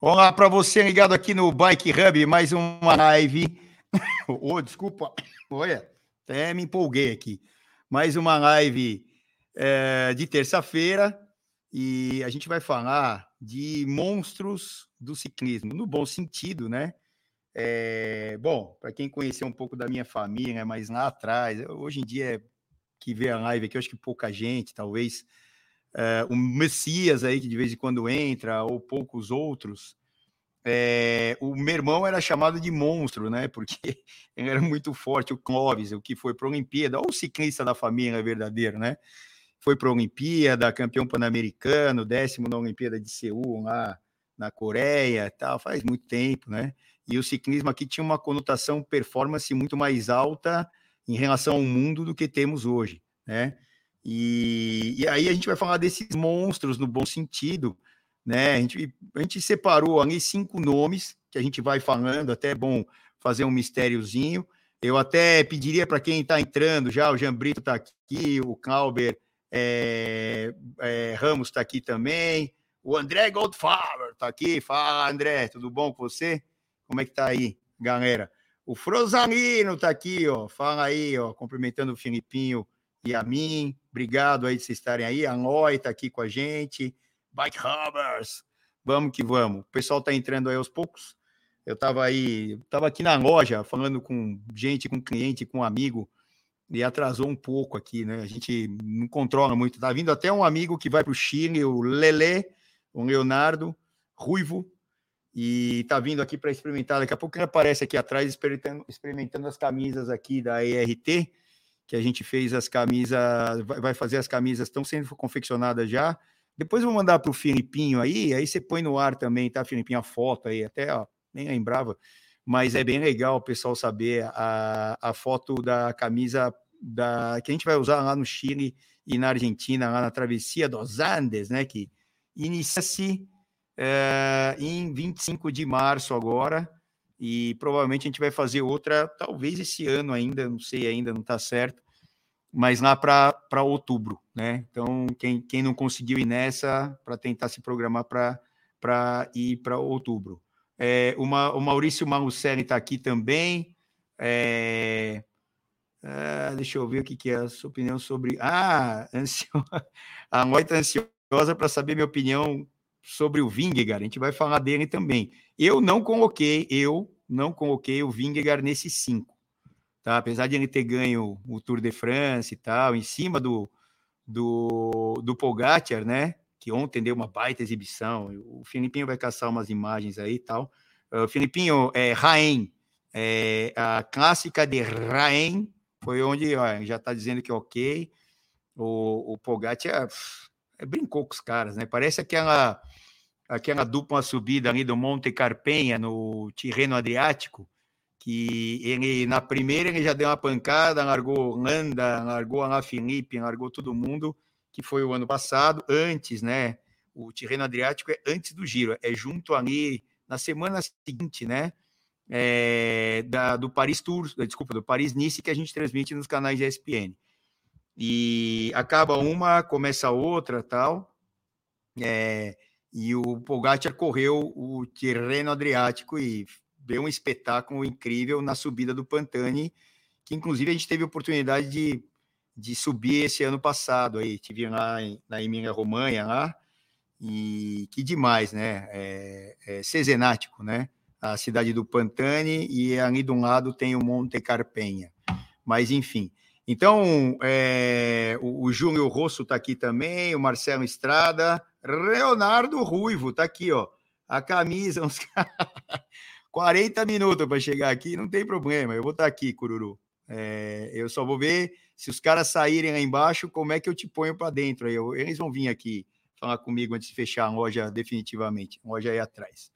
Olá para você ligado aqui no Bike Hub, mais uma live. oh, desculpa, olha, até me empolguei aqui. Mais uma live é, de terça-feira e a gente vai falar de monstros do ciclismo, no bom sentido, né? É, bom, para quem conheceu um pouco da minha família, né, mas lá atrás, hoje em dia que vê a live aqui, eu acho que pouca gente, talvez é, o Messias aí, que de vez em quando entra, ou poucos outros, é, o meu irmão era chamado de monstro, né? Porque ele era muito forte, o Clóvis, o que foi para a Olimpíada, ou o ciclista da família verdadeiro, né? Foi para a Olimpíada, campeão pan-americano, décimo na Olimpíada de Seul, lá na Coreia, tal, faz muito tempo, né? E o ciclismo aqui tinha uma conotação performance muito mais alta em relação ao mundo do que temos hoje, né? E, e aí a gente vai falar desses monstros no bom sentido, né? A gente, a gente separou ali cinco nomes que a gente vai falando, até é bom fazer um mistériozinho. Eu até pediria para quem está entrando já, o Jean Brito está aqui, o Clauber é, é, Ramos está aqui também, o André Goldfarber está aqui. Fala, André, tudo bom com você? Como é que tá aí, galera? O Frosalino está aqui, ó. Fala aí, ó, cumprimentando o Filipinho e a mim. Obrigado aí de vocês estarem aí. A Noi está aqui com a gente. Bike Hubbers. Vamos que vamos. O pessoal está entrando aí aos poucos. Eu estava aí, estava aqui na loja falando com gente, com cliente, com amigo, e atrasou um pouco aqui, né? A gente não controla muito. Tá vindo até um amigo que vai para o Chile, o Lele, o Leonardo, ruivo, e tá vindo aqui para experimentar. Daqui a pouco ele aparece aqui atrás experimentando, experimentando as camisas aqui da ERT que a gente fez as camisas, vai fazer as camisas, estão sendo confeccionadas já. Depois eu vou mandar para o Filipinho aí, aí você põe no ar também, tá, Filipinho, a foto aí, até ó, nem lembrava, mas é bem legal o pessoal saber a, a foto da camisa da, que a gente vai usar lá no Chile e na Argentina, lá na travessia dos Andes, né, que inicia-se é, em 25 de março agora, e provavelmente a gente vai fazer outra, talvez esse ano ainda, não sei ainda, não está certo, mas lá para outubro, né? Então, quem, quem não conseguiu ir nessa, para tentar se programar para ir para outubro. É, uma, o Maurício Malucelli está aqui também. É, é, deixa eu ver o que, que é a sua opinião sobre. Ah, ansio... a Moita ansiosa para saber minha opinião sobre o Vingegaard, a gente vai falar dele também. Eu não coloquei, eu não coloquei o Vingegaard nesses cinco, tá? Apesar de ele ter ganho o Tour de France e tal, em cima do, do, do Pogacar, né? Que ontem deu uma baita exibição. O Filipinho vai caçar umas imagens aí e tal. Uh, Filipinho, é, Raen, é, a clássica de Raen foi onde ó, já está dizendo que é ok. O, o Pogacar é, brincou com os caras, né? Parece aquela aquela dupla subida ali do Monte Carpenha, no Tirreno Adriático, que ele, na primeira, ele já deu uma pancada, largou Landa, largou a Felipe, largou todo mundo, que foi o ano passado, antes, né? O Tirreno Adriático é antes do Giro, é junto ali, na semana seguinte, né? É, da, do Paris Tour, desculpa, do Paris Nice, que a gente transmite nos canais ESPN. E acaba uma, começa outra, tal. É, e o Pogacar correu o terreno Adriático e deu um espetáculo incrível na subida do Pantani, que inclusive a gente teve a oportunidade de, de subir esse ano passado aí, tive lá em, na Emília Romanha lá, e que demais, né? É, é né? A cidade do Pantani e ali de um lado tem o Monte Carpenha. Mas enfim, então é, o, o Júnior Rosso está aqui também, o Marcelo Estrada, Leonardo Ruivo, tá aqui, ó. A camisa, uns 40 minutos para chegar aqui, não tem problema. Eu vou estar tá aqui, Cururu. É, eu só vou ver se os caras saírem lá embaixo, como é que eu te ponho para dentro. Aí eu, eles vão vir aqui falar comigo antes de fechar a loja definitivamente, a loja aí atrás.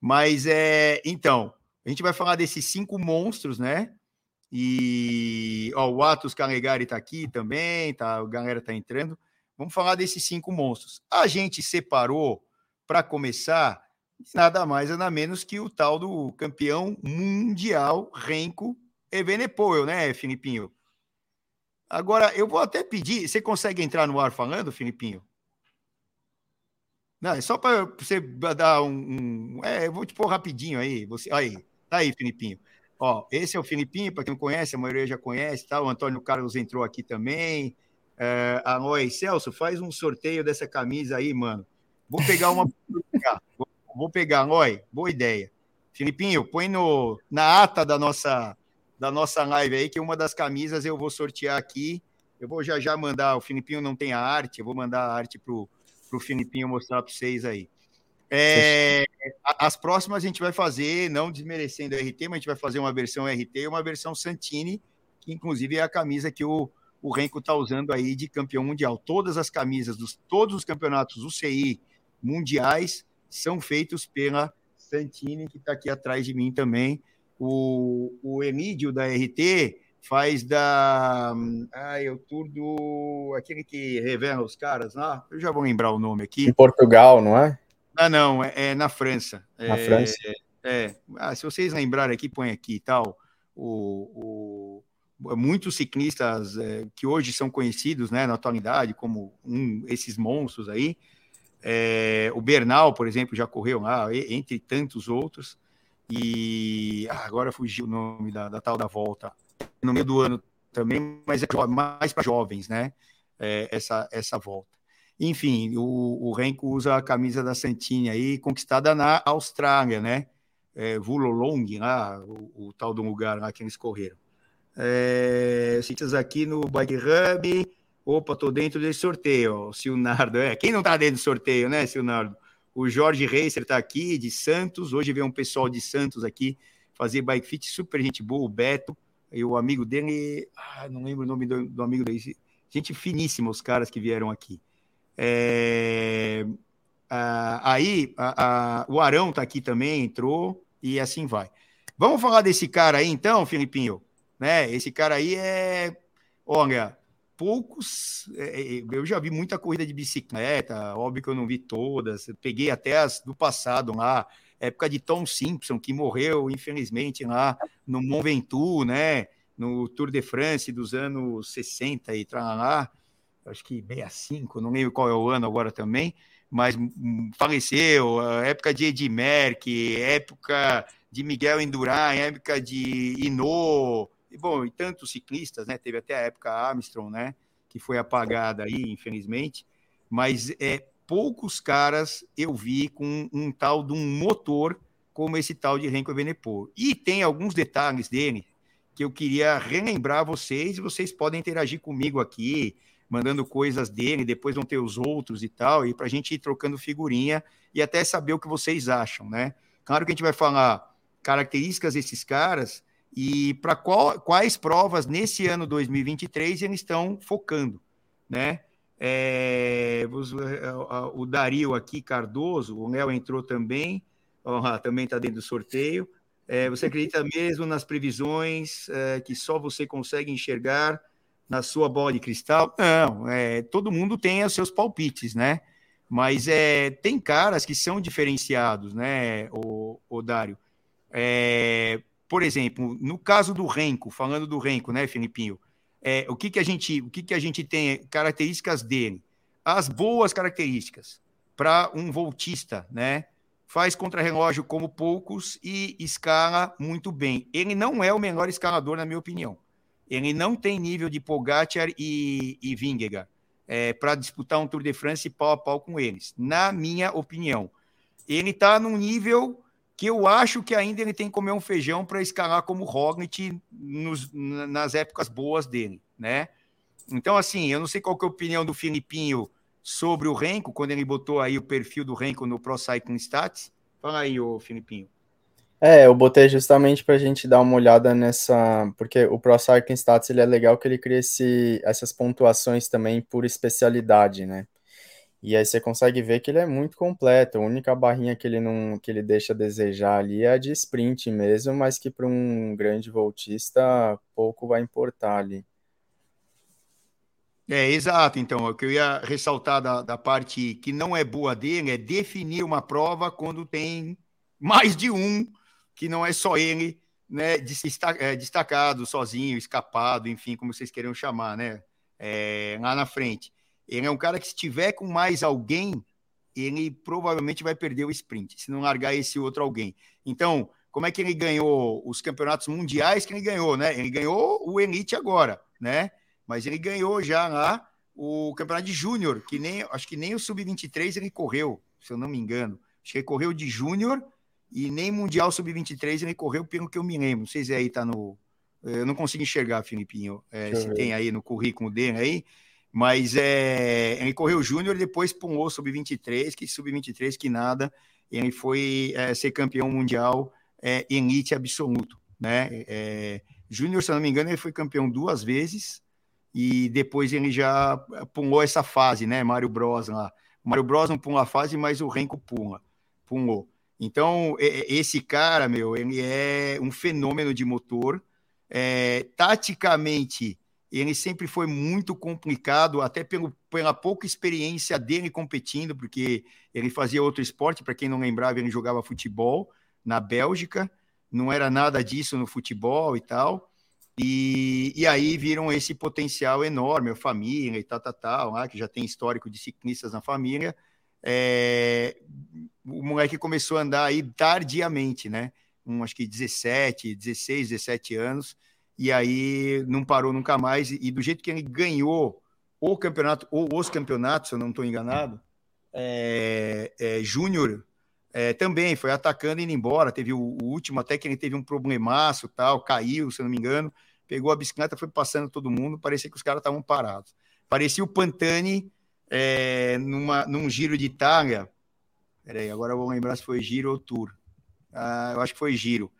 Mas é, então, a gente vai falar desses cinco monstros, né? E ó, o Atos Calegari tá aqui também, tá? A galera tá entrando. Vamos falar desses cinco monstros. A gente separou, para começar, nada mais nada menos que o tal do campeão mundial Renko Evenepoel, né, Filipinho? Agora, eu vou até pedir, você consegue entrar no ar falando, Filipinho? Não, é só para você dar um, um, É, eu vou te pôr rapidinho aí. Você, aí, tá aí, Filipinho. Ó, esse é o Filipinho, para quem não conhece, a maioria já conhece, tá? O Antônio Carlos entrou aqui também. É, Oi, Celso, faz um sorteio dessa camisa aí, mano. Vou pegar uma. vou, vou pegar, Oi, boa ideia. Filipinho, põe no, na ata da nossa, da nossa live aí, que uma das camisas eu vou sortear aqui. Eu vou já já mandar. O Filipinho não tem a arte, eu vou mandar a arte pro, pro Filipinho mostrar para vocês aí. É, as próximas a gente vai fazer, não desmerecendo a RT, mas a gente vai fazer uma versão RT e uma versão Santini, que inclusive é a camisa que o, o Renko está usando aí de campeão mundial. Todas as camisas dos todos os campeonatos UCI mundiais são feitos pela Santini, que está aqui atrás de mim também. O, o Emídio da RT faz da. Ah, o tour do. aquele que revela os caras lá. Eu já vou lembrar o nome aqui. Em Portugal, não é? Ah, não, é, é na França. Na é, França? É. Ah, se vocês lembrarem aqui, põe aqui e tal. O, o, muitos ciclistas é, que hoje são conhecidos né, na atualidade como um, esses monstros aí. É, o Bernal, por exemplo, já correu lá, entre tantos outros. E agora fugiu o nome da, da, tal da volta. No meio do ano também, mas é mais para jovens, né? É, essa, essa volta. Enfim, o, o Renko usa a camisa da Santini aí, conquistada na Austrália, né? É, Vulolong, lá, o, o, tal do lugar lá que eles correram. É, aqui no Bike Hub. Opa, tô dentro desse sorteio, ó, Silnardo. É, quem não tá dentro do sorteio, né, Silnardo? O Jorge Reiser está aqui, de Santos. Hoje veio um pessoal de Santos aqui fazer bike fit, super gente boa, o Beto. E o amigo dele, ah, não lembro o nome do, do amigo dele. Gente finíssima, os caras que vieram aqui. É, aí a, a, o Arão está aqui também, entrou, e assim vai. Vamos falar desse cara aí, então, Filipinho? Né? Esse cara aí é. Olha, poucos. É, é, eu já vi muita corrida de bicicleta, óbvio que eu não vi todas. Peguei até as do passado lá, época de Tom Simpson, que morreu, infelizmente, lá no Mont Ventoux, né? No Tour de France dos anos 60 e lá, acho que 65, não lembro qual é o ano agora também, mas hum, faleceu. Época de Edi Merck, época de Miguel Indurain, época de Inô, e, bom, e tantos ciclistas, né? Teve até a época Armstrong, né? Que foi apagada aí, infelizmente. Mas é, poucos caras eu vi com um tal de um motor como esse tal de Renko Evenepoel. E tem alguns detalhes dele que eu queria relembrar vocês, e vocês podem interagir comigo aqui, mandando coisas dele, depois vão ter os outros e tal, e para a gente ir trocando figurinha e até saber o que vocês acham, né? Claro que a gente vai falar características desses caras, e para quais provas nesse ano 2023 eles estão focando, né? É, o Dario aqui, Cardoso, o Léo entrou também, oh, também está dentro do sorteio. É, você acredita mesmo nas previsões é, que só você consegue enxergar na sua bola de cristal? Não, é, todo mundo tem os seus palpites, né? Mas é, tem caras que são diferenciados, né, o, o Dário? É, por exemplo, no caso do Renko, falando do Renko, né, Filipinho? É, o que, que a gente, o que, que a gente tem características dele? As boas características para um voltista, né? Faz contrarrelógio como poucos e escala muito bem. Ele não é o melhor escalador, na minha opinião. Ele não tem nível de Pogacar e, e Vingegaard é, para disputar um Tour de France pau a pau com eles, na minha opinião. Ele está num nível que eu acho que ainda ele tem que comer um feijão para escalar como Roglic nos, nas épocas boas dele, né? Então, assim, eu não sei qual que é a opinião do Filipinho sobre o Renko, quando ele botou aí o perfil do Renko no Pro Cycling Stats. Fala aí, ô Filipinho. É, eu botei justamente para a gente dar uma olhada nessa, porque o Pro Cycling Stats ele é legal que ele cria esse, essas pontuações também por especialidade, né? E aí você consegue ver que ele é muito completo. A única barrinha que ele não que ele deixa a desejar ali é a de sprint mesmo, mas que para um grande voltista pouco vai importar ali. É, exato. Então, o que eu ia ressaltar da, da parte que não é boa dele é definir uma prova quando tem mais de um, que não é só ele, né, é, destacado, sozinho, escapado, enfim, como vocês queiram chamar, né, é, lá na frente. Ele é um cara que, se tiver com mais alguém, ele provavelmente vai perder o sprint, se não largar esse outro alguém. Então, como é que ele ganhou os campeonatos mundiais que ele ganhou, né? Ele ganhou o Elite agora, né? Mas ele ganhou já lá o campeonato de júnior, que nem acho que nem o sub-23 ele correu, se eu não me engano. Acho que ele correu de júnior e nem mundial sub-23 ele correu pelo que eu me lembro. Não sei se aí tá no eu não consigo enxergar, Filipinho, é, se ver. tem aí no currículo dele aí, mas é, ele correu júnior e depois pulou sub-23, que sub-23 que nada, ele foi é, ser campeão mundial é, elite absoluto, né? É, júnior, se não me engano, ele foi campeão duas vezes e depois ele já pulou essa fase, né? Mário Bros lá. O Mário Bros não pula a fase, mas o Renko pula, pulou. Então, esse cara, meu, ele é um fenômeno de motor. É, taticamente, ele sempre foi muito complicado, até pelo, pela pouca experiência dele competindo, porque ele fazia outro esporte, para quem não lembrava, ele jogava futebol na Bélgica, não era nada disso no futebol e tal. E, e aí viram esse potencial enorme, a família e tal, tal, tal, lá, que já tem histórico de ciclistas na família. É, o moleque começou a andar aí tardiamente, né? Um, acho que 17, 16, 17 anos, e aí não parou nunca mais. E, do jeito que ele ganhou o campeonato, ou os campeonatos, se eu não estou enganado, é, é, Júnior é, também foi atacando e indo embora. Teve o, o, último, até que ele teve um problemaço, tal, caiu, se não me engano, pegou a bicicleta, foi passando todo mundo. Parecia que os caras estavam parados. Parecia o Pantani é, numa, num giro de Itália. Peraí, agora eu vou lembrar se foi giro ou tour. Ah, eu acho que foi giro.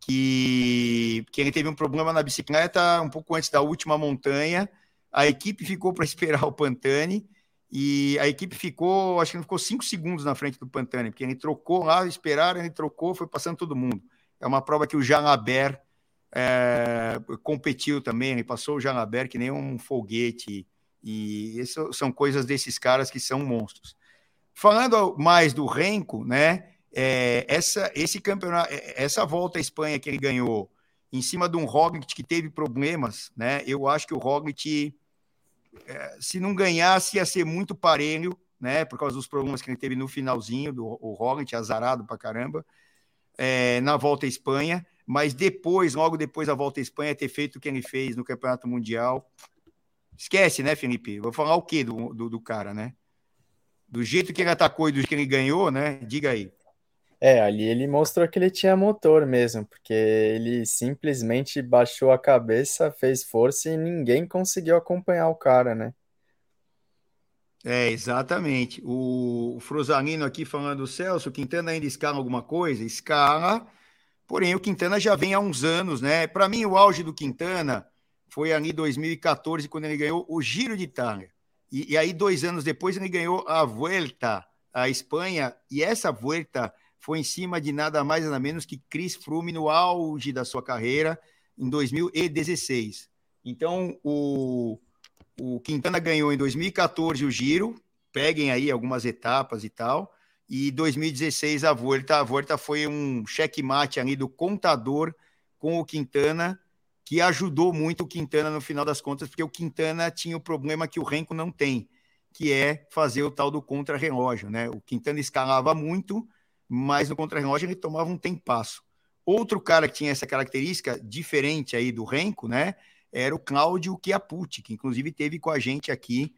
Que, que ele teve um problema na bicicleta um pouco antes da última montanha. A equipe ficou para esperar o Pantani e a equipe ficou, acho que ficou cinco segundos na frente do Pantani, porque ele trocou lá, esperaram, ele trocou, foi passando todo mundo. É uma prova que o Jalabert é, competiu também, ele passou o Jalabert que nem um foguete, e isso são coisas desses caras que são monstros. Falando mais do Renko, né? É, essa, esse campeonato, é, essa volta à Espanha que ele ganhou em cima de um Roglic que teve problemas, né? Eu acho que o Roglic é, se não ganhasse, ia ser muito parelho, né? Por causa dos problemas que ele teve no finalzinho, do o Roglic, azarado pra caramba, é, na volta à Espanha. Mas depois, logo depois da volta à Espanha, ter feito o que ele fez no Campeonato Mundial. Esquece, né, Felipe? Vou falar o quê do, do, do cara, né? Do jeito que ele atacou e do jeito que ele ganhou, né? Diga aí. É, ali ele mostrou que ele tinha motor mesmo, porque ele simplesmente baixou a cabeça, fez força e ninguém conseguiu acompanhar o cara, né? É, exatamente. O, o Frosalino aqui falando, Celso, o Quintana ainda escala alguma coisa? Escala, porém o Quintana já vem há uns anos, né? Para mim, o auge do Quintana foi ali em 2014, quando ele ganhou o Giro de Itália. E, e aí, dois anos depois, ele ganhou a Vuelta à Espanha, e essa Vuelta foi em cima de nada mais nada menos que Chris Froome no auge da sua carreira em 2016. Então, o, o Quintana ganhou em 2014 o Giro, peguem aí algumas etapas e tal, e 2016 a Volta. A Volta foi um checkmate ali do contador com o Quintana, que ajudou muito o Quintana no final das contas, porque o Quintana tinha o problema que o Renko não tem, que é fazer o tal do contra-relógio, né? O Quintana escalava muito, mas no contra-relógio ele tomava um tempasso. Outro cara que tinha essa característica diferente aí do Renko, né? Era o Cláudio Chiapucci, que inclusive teve com a gente aqui,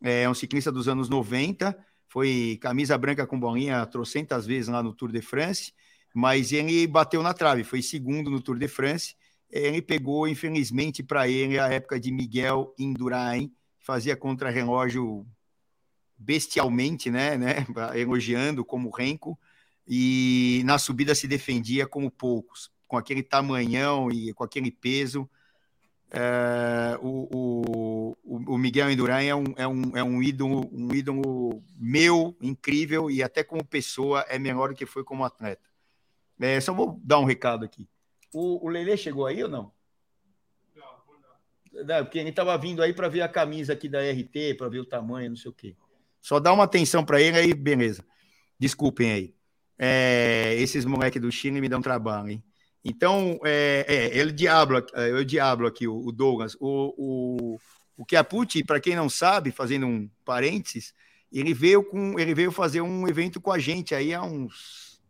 é um ciclista dos anos 90, foi camisa branca com bolinha trocentas vezes lá no Tour de France, mas ele bateu na trave, foi segundo no Tour de France. Ele pegou, infelizmente, para ele a época de Miguel Indurain, que fazia contra-relógio bestialmente, né, né, elogiando como Renko e na subida se defendia como poucos, com aquele tamanhão e com aquele peso. É, o, o, o, Miguel Indurain é um, é, um, é um, ídolo, um ídolo meu, incrível, e até como pessoa é melhor do que foi como atleta. É, só vou dar um recado aqui. O, o Lele chegou aí ou não? Não, porque ele estava vindo aí para ver a camisa aqui da RT, para ver o tamanho, não sei o quê. Só dá uma atenção para ele aí, beleza. Desculpem aí. É, esses moleques do Chile me dão trabalho, hein? Então, é, é ele diablo, é, eu diablo aqui, o, Douglas. O, o, o Chiapucci, para quem não sabe, fazendo um parênteses, Ele veio com, ele veio fazer um evento com a gente aí há uns.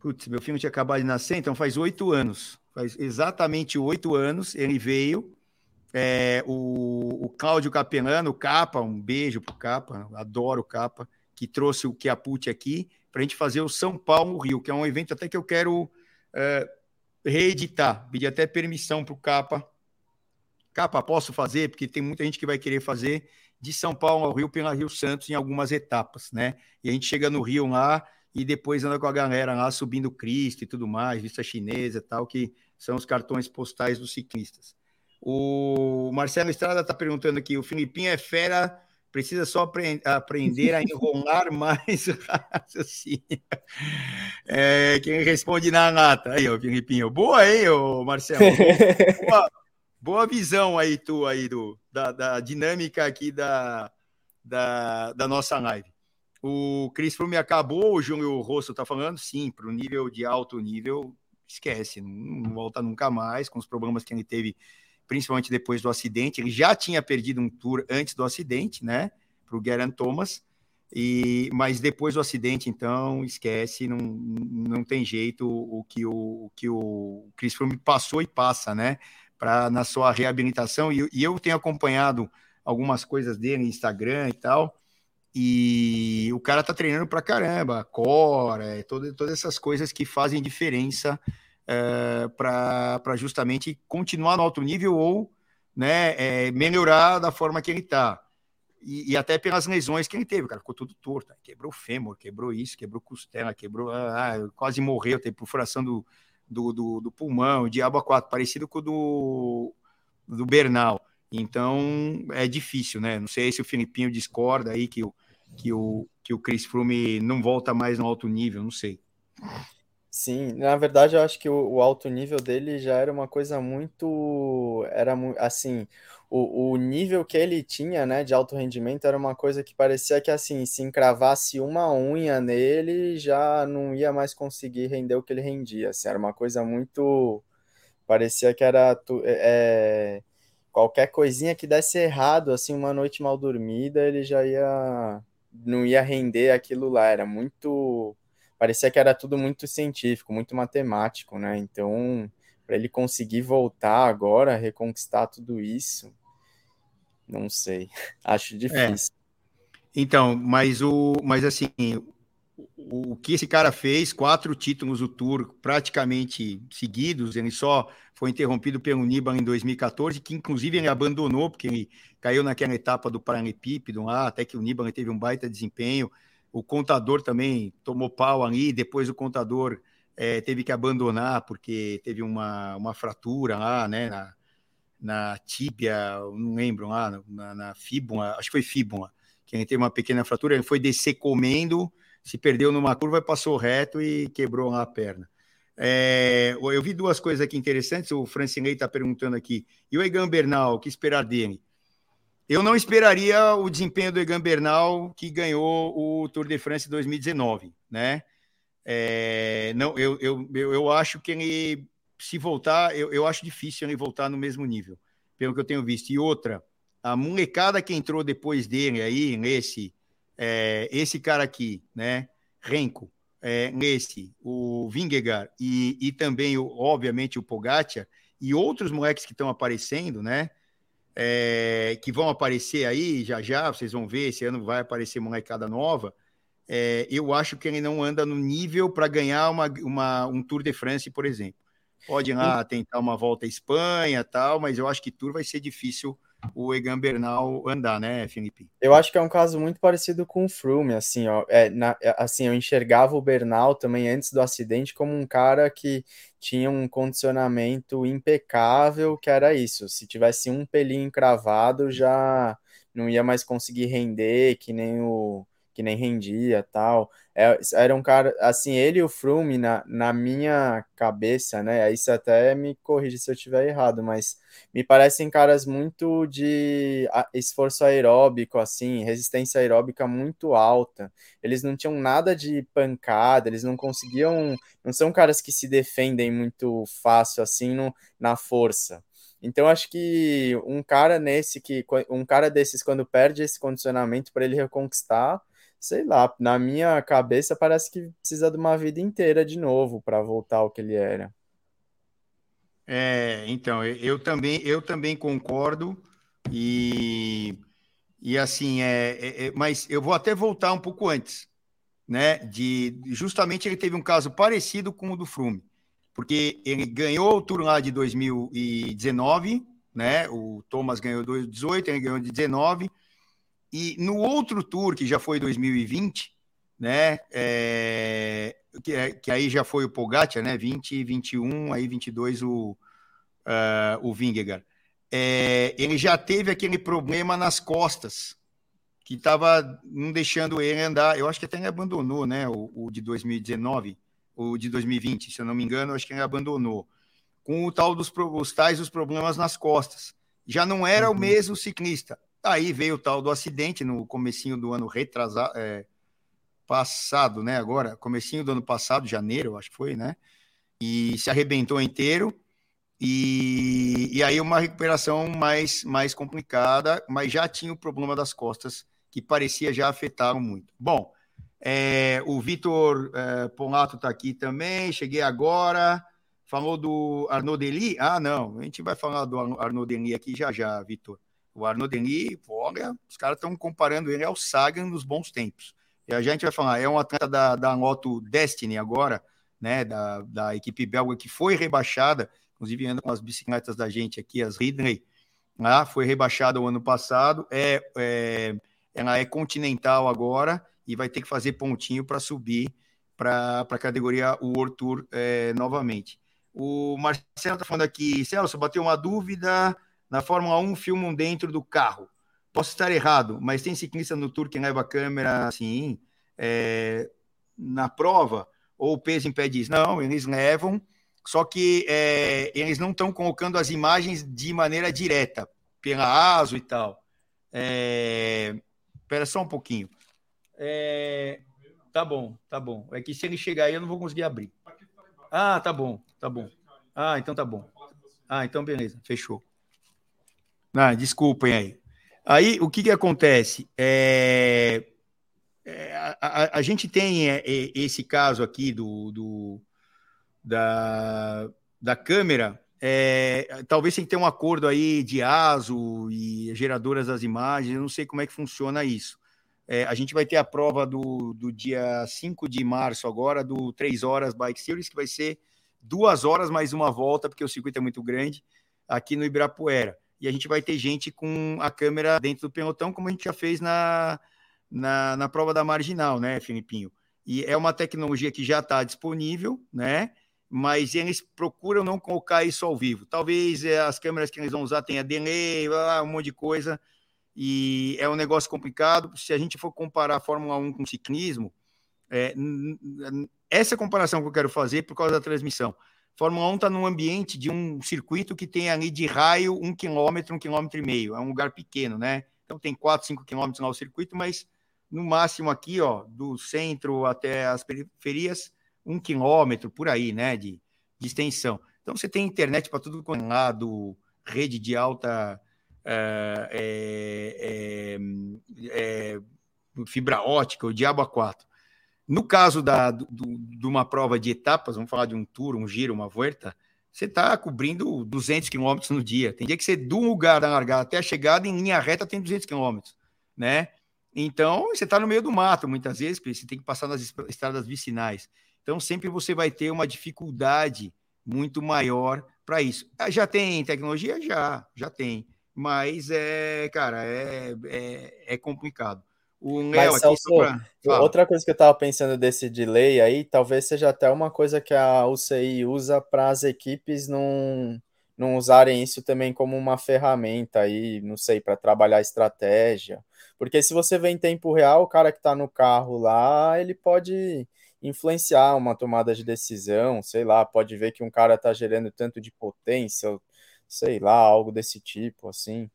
Putz, meu filho tinha acabado de nascer, então faz oito anos. Faz exatamente oito anos ele veio. É, o, o Cláudio Capelano, o Capa, um beijo pro Capa, adoro o Capa, que trouxe o Chiaput aqui para a gente fazer o São Paulo Rio, que é um evento até que eu quero é, reeditar, pedir até permissão para o Capa. Capa, posso fazer? Porque tem muita gente que vai querer fazer de São Paulo ao Rio pela Rio Santos em algumas etapas, né? E a gente chega no Rio lá e depois anda com a galera lá subindo Cristo e tudo mais, vista chinesa e tal, que são os cartões postais dos ciclistas. O Marcelo Estrada está perguntando aqui: o Filipinho é fera, precisa só aprender a enrolar mais o raciocínio. É, quem responde na lata. Aí, o Filipinho. Boa aí, ô Marcelo. Boa, boa visão aí, tu, aí, do, da, da dinâmica aqui da, da, da nossa live. O Cris Flume acabou, o Júnior Rosso está falando, sim, para o nível de alto nível, esquece, não, volta nunca mais, com os problemas que ele teve, principalmente depois do acidente. Ele já tinha perdido um tour antes do acidente, né, para o Geraint Thomas, e, mas depois do acidente, então, esquece, não, não tem jeito o que o, o que o Chris Froome passou e passa, né? para na sua reabilitação. E, e, eu tenho acompanhado algumas coisas dele no Instagram e tal. E o cara tá treinando para caramba, core, todas, todas essas coisas que fazem diferença é, para justamente continuar no alto nível ou né, é, melhorar da forma que ele está. E, e, até pelas lesões que ele teve, cara ficou tudo torto, quebrou o fêmur, quebrou isso, quebrou costela, quebrou, ah, quase morreu, teve perfuração do, do, do, do pulmão, Diabo 4, parecido com o do, do Bernal. Então é difícil, né? Não sei se o Filipinho discorda aí que o, que o, que o Chris Froome não volta mais no alto nível, não sei. Sim, na verdade eu acho que o, o alto nível dele já era uma coisa muito. Era assim, o, o nível que ele tinha, né, de alto rendimento era uma coisa que parecia que, assim, se encravasse uma unha nele, já não ia mais conseguir render o que ele rendia, assim, era uma coisa muito... parecia que era... É, qualquer coisinha que desse errado, assim, uma noite mal dormida, ele já ia... não ia render aquilo lá, era muito... parecia que era tudo muito científico, muito matemático, né, então... Para ele conseguir voltar agora, reconquistar tudo isso, não sei. Acho é. difícil. É. Então, mas o, mas assim, o, o que esse cara fez, quatro títulos do Tour praticamente seguidos, ele só foi interrompido pelo Nibali em 2014, que inclusive ele abandonou, porque ele caiu naquela etapa do Paralelepípedo lá, até que o Nibali teve um baita desempenho. O contador também tomou pau ali, depois o contador é, teve que abandonar, porque teve uma, uma fratura lá, né, na, na tíbia, não lembro lá, na, na fíbula, acho que foi fíbula, que ele teve uma pequena fratura, ele foi descer comendo, se perdeu numa curva, passou reto e quebrou lá a perna. É, eu vi duas coisas aqui interessantes, o Francinei está perguntando aqui, e o Egan Bernal, o que esperar dele? Eu não esperaria o desempenho do Egan Bernal, que ganhou o Tour de France 2019, né? É, não, eu, eu, eu, acho que ele se voltar, eu, eu acho difícil ele voltar no mesmo nível, pelo que eu tenho visto. E outra, a molecada que entrou depois dele aí, nesse, é, esse cara aqui, né, Renko, é, nesse, o Vingegaard e, e também, o, obviamente, o Pogacar e outros moleques que estão aparecendo, né, é, que vão aparecer aí já já, vocês vão ver, esse ano vai aparecer molecada nova, é, eu acho que ele não anda no nível para ganhar uma, uma, um Tour de France, por exemplo. Pode ir lá tentar uma volta à Espanha tal, mas eu acho que Tour vai ser difícil o Egan Bernal andar, né, Felipe? Eu acho que é um caso muito parecido com o Froome, assim, ó, é, na, é, assim, eu enxergava o Bernal também antes do acidente como um cara que tinha um condicionamento impecável, que era isso, se tivesse um pelinho encravado já não ia mais conseguir render, que nem o que nem rendia tal. É, era um cara, assim, ele e o Froome, na, na minha cabeça, né? Aí você até me corrige se eu estiver errado, mas me parecem caras muito de esforço aeróbico, assim, resistência aeróbica muito alta. Eles não tinham nada de pancada, eles não conseguiam. Não são caras que se defendem muito fácil, assim, no, na força. Então acho que um cara nesse que um cara desses quando perde esse condicionamento para ele reconquistar, sei lá, na minha cabeça parece que precisa de uma vida inteira de novo para voltar ao que ele era. É, então eu também eu também concordo e e assim é, é, é mas eu vou até voltar um pouco antes, né? De justamente ele teve um caso parecido com o do Frume porque ele ganhou o Tour lá de 2019, né? O Thomas ganhou 2018, ele ganhou de 19. E no outro Tour, que já foi 2020, né? É, que, é, que aí já foi o Pogacar, né? 20, 21, aí 22 o, uh, o Vingegaard. É, ele já teve aquele problema nas costas, que estava não deixando ele andar. Eu acho que até ele abandonou, né? O, o de 2019 o de 2020, se eu não me engano, acho que ele abandonou, com o tal dos os tais os problemas nas costas. Já não era uhum. o mesmo ciclista. Aí veio o tal do acidente no comecinho do ano retrasado, é, passado, né? Agora, comecinho do ano passado, janeiro, acho que foi, né? E se arrebentou inteiro. E, e aí uma recuperação mais, mais complicada, mas já tinha o problema das costas, que parecia já afetar muito. Bom, é, o Vitor é, Ponato está aqui também, cheguei agora. Falou do Arnaud Delis? Ah, não, a gente vai falar do Arnaud Delis aqui já já, Vitor. O Arnaud Delis, olha, os caras estão comparando ele ao Sagan nos bons tempos. E a gente vai falar, é um atleta da, da Destiny agora, né, da, da equipe belga que foi rebaixada, inclusive anda com as bicicletas da gente aqui, as Ridley, lá, foi rebaixada o ano passado, é, é, ela é continental agora, e vai ter que fazer pontinho para subir para a categoria World Tour é, novamente. O Marcelo está falando aqui, Celso, bateu uma dúvida, na Fórmula 1 filmam dentro do carro. Posso estar errado, mas tem ciclista no Tour que leva a câmera assim, é, na prova, ou o peso impede isso? Não, eles levam, só que é, eles não estão colocando as imagens de maneira direta, pela ASO e tal. É, espera só um pouquinho. É... Tá bom, tá bom. É que se ele chegar aí, eu não vou conseguir abrir. Ah, tá bom, tá bom. Ah, então tá bom. Ah, então beleza, fechou. Ah, desculpem aí. Aí, o que que acontece? É... É, a, a, gente tem é, é, esse caso aqui do, do da, da câmera. É, talvez tem que ter um acordo aí de ASO e geradoras das imagens. Eu não sei como é que funciona isso. É, a gente vai ter a prova do, do dia 5 de março agora, do 3 horas Bike Series, que vai ser duas horas mais uma volta, porque o circuito é muito grande, aqui no Ibirapuera. E a gente vai ter gente com a câmera dentro do pelotão, como a gente já fez na, na, na prova da Marginal, né, Filipinho? E é uma tecnologia que já está disponível, né? Mas eles procuram não colocar isso ao vivo. Talvez é, as câmeras que eles vão usar tenha delay, um monte de coisa e é um negócio complicado. Se a gente for comparar a Fórmula 1 com ciclismo, é, essa comparação que eu quero fazer por causa da transmissão. Fórmula 1 está num ambiente de um circuito que tem ali de raio um quilômetro, um quilômetro e meio. É um lugar pequeno, né? Então tem 4, 5 quilômetros lá o circuito, mas no máximo aqui, ó, do centro até as periferias, um quilômetro por aí, né? De, de extensão. Então você tem internet para tudo quanto é lado, rede de alta é, é, é, fibra ótica, o diabo a quatro. No caso da, do, de uma prova de etapas, vamos falar de um tour, um giro, uma volta, você está cobrindo 200 quilômetros no dia. Tem dia que você, um lugar da largada até a chegada, em linha reta, tem 200 quilômetros, né? Então, você está no meio do mato, muitas vezes, porque você tem que passar nas estradas vicinais. Então, sempre você vai ter uma dificuldade muito maior para isso. Ah, já tem tecnologia? Já, já tem mas é, cara, é, é, é complicado. O Léo aqui pra... outra coisa que eu estava pensando desse delay aí, talvez seja até uma coisa que a UCI usa para as equipes não, não usarem isso também como uma ferramenta aí, não sei, para trabalhar estratégia. Porque se você vê em tempo real, o cara que está no carro lá, ele pode influenciar uma tomada de decisão, sei lá, pode ver que um cara está gerando tanto de potência, sei lá, algo desse tipo, assim.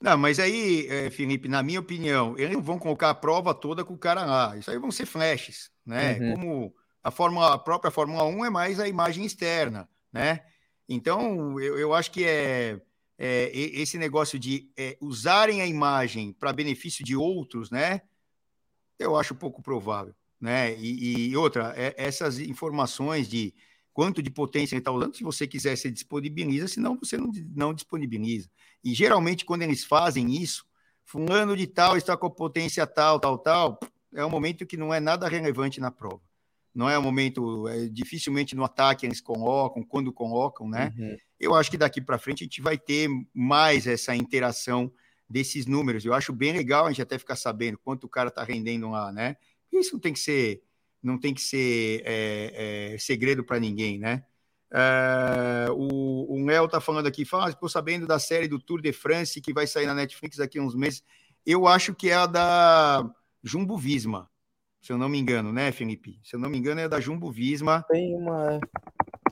Não, mas aí, é, Felipe, na minha opinião, eles não vão colocar a prova toda com o cara lá. Isso aí vão ser flashes, né? Uhum. Como a, Fórmula, a própria Fórmula 1 é mais a imagem externa, né? Então, eu, eu acho que é, é, esse negócio de é, usarem a imagem para benefício de outros, né? Eu acho pouco provável, né? E, e outra, é, essas informações de quanto de potência ele está usando, se você quiser, você disponibiliza, senão você não, não disponibiliza. E geralmente, quando eles fazem isso, fulano de tal está com potência tal, tal, tal, é um momento que não é nada relevante na prova. Não é um momento, é, dificilmente no ataque eles colocam, quando colocam, né? Uhum. Eu acho que daqui para frente a gente vai ter mais essa interação desses números. Eu acho bem legal a gente até ficar sabendo quanto o cara está rendendo lá, né? Isso não tem que ser, não tem que ser é, é, segredo para ninguém, né? Uh, o, o Léo tá falando aqui, fala, estou sabendo da série do Tour de France que vai sair na Netflix daqui a uns meses. Eu acho que é a da Jumbo Visma, se eu não me engano, né, Felipe? Se eu não me engano, é da Jumbo Visma. Tem uma.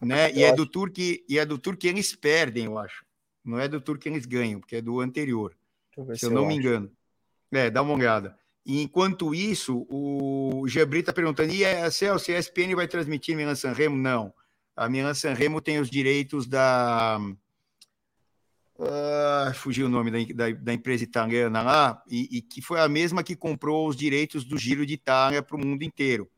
Né? E é, do tour que, e é do Tour que eles perdem, eu acho. Não é do Tour que eles ganham, porque é do anterior. Se, se eu não eu me engano. É, dá uma olhada. Enquanto isso, o Gebri está perguntando: e a Celso, a ESPN vai transmitir Milan San Remo? Não. A Milan Sanremo tem os direitos da. Uh, fugiu o nome da, da, da, empresa italiana lá, e, e, que foi a mesma que comprou os direitos do Giro de Itália para o mundo inteiro.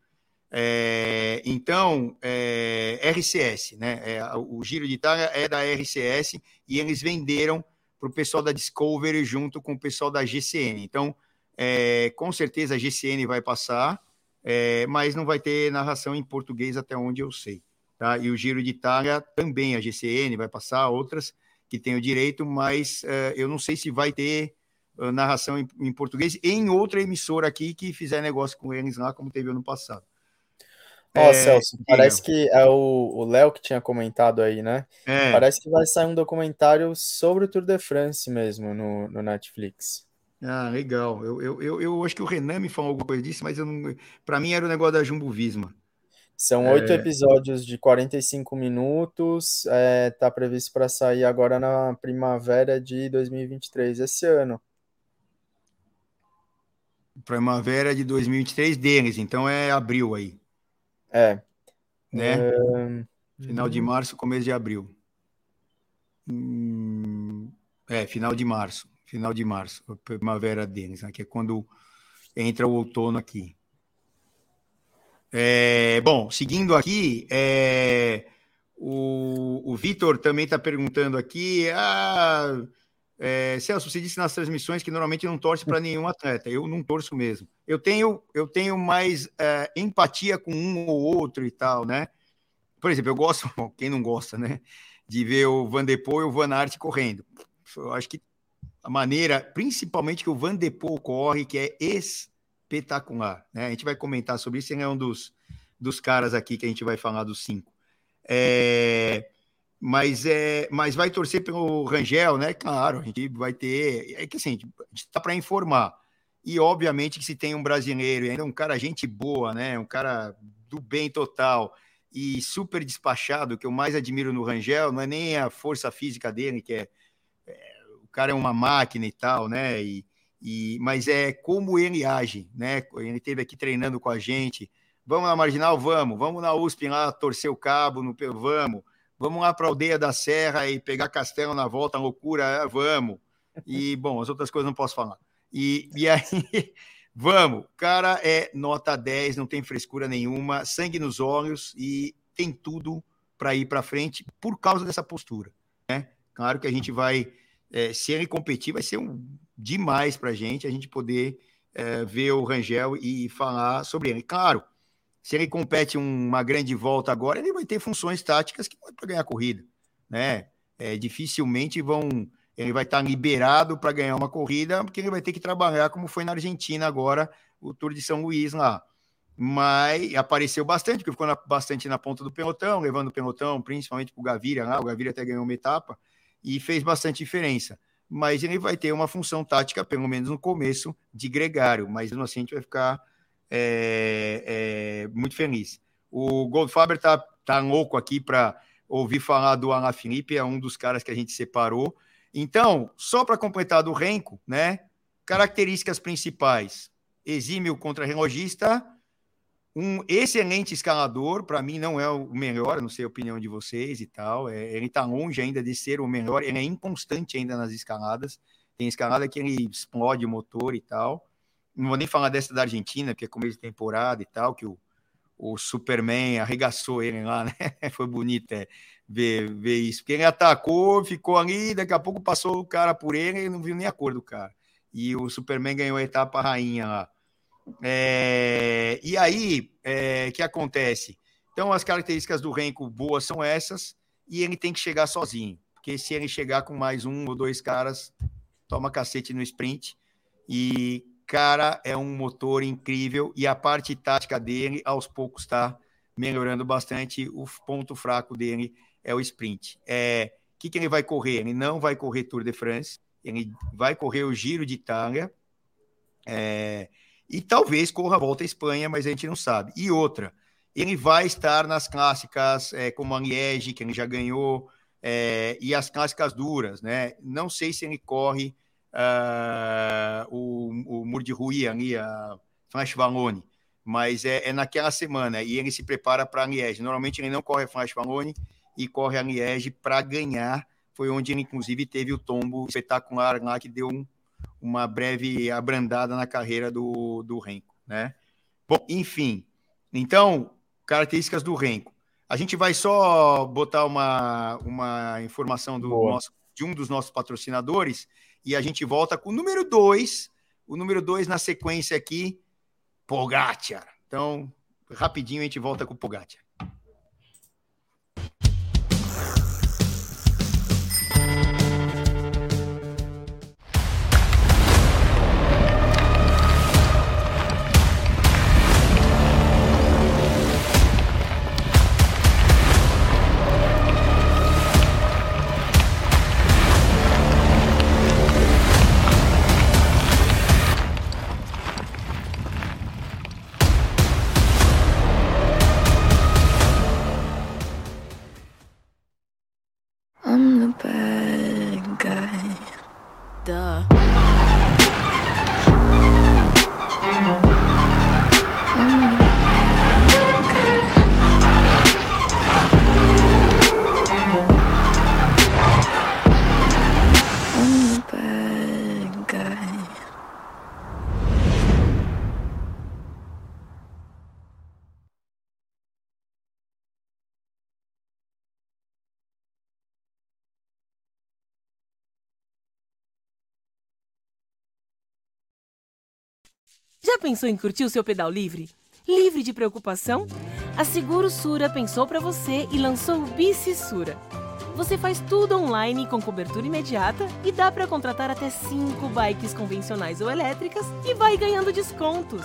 É, então, é, RCS, né? É, o Giro de Itália é da RCS e eles venderam para o pessoal da Discovery junto com o pessoal da GCN. Então, é, com certeza a GCN vai passar, é, mas não vai ter narração em português até onde eu sei. Tá? E o Giro de Itália também, a GCN vai passar, outras que têm o direito, mas uh, eu não sei se vai ter uh, narração em, em, português em outra emissora aqui que fizer negócio com eles lá, como teve ano passado. Ó, oh, é, Celso, parece que é o Léo que tinha comentado aí, né? É. Parece que vai sair um documentário sobre o Tour de France mesmo no, no Netflix. Ah, legal. Eu, eu, eu, eu acho que o Renan me falou alguma coisa disso, mas para mim era o negócio da Jumbo Visma. São oito é... episódios de 45 minutos. É, tá previsto para sair agora na primavera de 2023, esse ano. Primavera de 2023 deles, então é abril aí. É. Né? É... Final de março, começo de abril. Hum... É, final de março. Final de março, primavera deles, né? que é quando entra o outono aqui. É, bom, seguindo aqui, é, o, o Vitor também está perguntando aqui. Ah, é, Celso, você disse nas transmissões que normalmente não torce para nenhum atleta. Eu não torço mesmo. Eu tenho, eu tenho mais é, empatia com um ou outro e tal, né? Por exemplo, eu gosto, quem não gosta, né? De ver o Van de Poel e o Van Aert correndo. Eu acho que a maneira, principalmente que o Van de Poel corre, que é espetacular. Né? A gente vai comentar sobre isso, ele é um dos, dos caras aqui que a gente vai falar dos cinco. É, mas, é, mas vai torcer pelo Rangel, né? Claro, a gente vai ter. É que assim, a gente está para informar. E obviamente que se tem um brasileiro, e ainda um cara gente boa, né? Um cara do bem total e super despachado, que eu mais admiro no Rangel, não é nem a força física dele, que é, é cara é uma máquina e tal, né? E, e, mas é como ele age, né? Ele esteve aqui treinando com a gente. Vamos na marginal, vamos. Vamos na USP lá torcer o cabo, no vamos. Vamos lá para a aldeia da Serra e pegar castelo na volta, loucura, é, vamos. E bom, as outras coisas não posso falar. E, e aí, vamos. Cara é nota 10, não tem frescura nenhuma, sangue nos olhos e tem tudo para ir para frente por causa dessa postura, né? Claro que a gente vai, é, se ele competir, vai ser um demais para a gente, a gente poder é, ver o Rangel e falar sobre ele. Claro, se ele compete uma grande volta agora, ele vai ter funções táticas que para ganhar corrida, né? É, dificilmente vão ele vai estar liberado para ganhar uma corrida, porque ele vai ter que trabalhar como foi na Argentina agora, o Tour de São Luís lá. Mas apareceu bastante, porque ficou na, bastante na ponta do pelotão, levando o pelotão, principalmente para o Gaviria lá, o Gaviria até ganhou uma etapa, e fez bastante diferença mas ele vai ter uma função tática, pelo menos no começo, de gregário, mas no assim a gente vai ficar é, é, muito feliz. O Goldfaber tá, tá louco aqui para ouvir falar do Alain Felipe, é um dos caras que a gente separou. Então, só para completar do Renko, né? Características principais: exímio contra relogista, um excelente escalador, para mim não é o melhor, não sei a opinião de vocês e tal. É, ele está longe ainda de ser o melhor, ele é inconstante ainda nas escaladas. Tem escalada que ele explode o motor e tal. Não vou nem falar dessa da Argentina, que é começo de temporada e tal, que o, o Superman arregaçou ele lá, né? Foi bonito é, ver, ver isso. Porque ele atacou, ficou ali, daqui a pouco passou o cara por ele e não viu nem a cor do cara. E o Superman ganhou a etapa rainha lá. É, e aí, é, que acontece? Então, as características do Renko boas são essas, e ele tem que chegar sozinho. Porque se ele chegar com mais um ou dois caras, toma cacete no sprint. E, cara, é um motor incrível. E a parte tática dele, aos poucos, está melhorando bastante. O ponto fraco dele é o sprint. É, o que, que ele vai correr? Ele não vai correr Tour de France, ele vai correr o Giro de Itália. É, e talvez corra a volta à Espanha, mas a gente não sabe. E outra, ele vai estar nas clássicas é, como a Liege, que ele já ganhou, é, e as clássicas duras, né? Não sei se ele corre uh, o, o Mur de Rui ali, a Flash Valone, mas é, é, naquela semana e ele se prepara para a Liege. Normalmente ele não corre a Flash Valone e corre a Liege para ganhar. Foi onde ele, inclusive, teve o tombo espetacular lá que deu um, uma breve abrandada na carreira do, do Renko, né? Bom, enfim, então, características do Renko. A gente vai só botar uma, uma informação do nosso, de um dos nossos patrocinadores e a gente volta com o número 2. O número 2 na sequência aqui, Pogacar. Então, rapidinho a gente volta com o Pogacar. Já pensou em curtir o seu pedal livre? Livre de preocupação? A Seguro Sura pensou para você e lançou o Bici Sura. Você faz tudo online com cobertura imediata e dá para contratar até 5 bikes convencionais ou elétricas e vai ganhando descontos.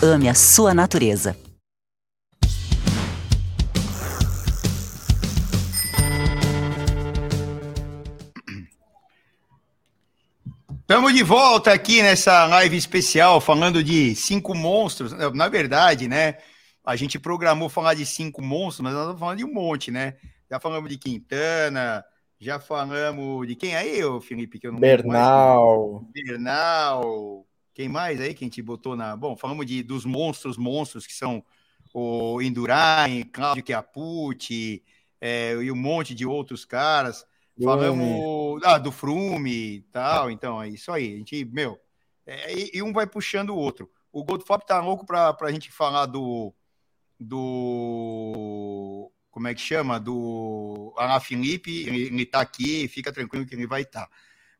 Ame a sua natureza. Estamos de volta aqui nessa live especial falando de cinco monstros. Na verdade, né? A gente programou falar de cinco monstros, mas nós estamos falando de um monte, né? Já falamos de Quintana, já falamos de quem aí, ô Felipe? Que eu não Bernal. Bernal. Quem mais aí que a gente botou na. Bom, falamos de, dos monstros, monstros que são o Indurain, Claudio Chiapucci é, e um monte de outros caras. Falamos ah, do Frume e tal. Então, é isso aí. A gente, meu, é, e, e, um vai puxando o outro. O Goldfop tá louco para a gente falar do. do como é que chama? Do Ana Felipe, ele está aqui, fica tranquilo que ele vai estar. Tá.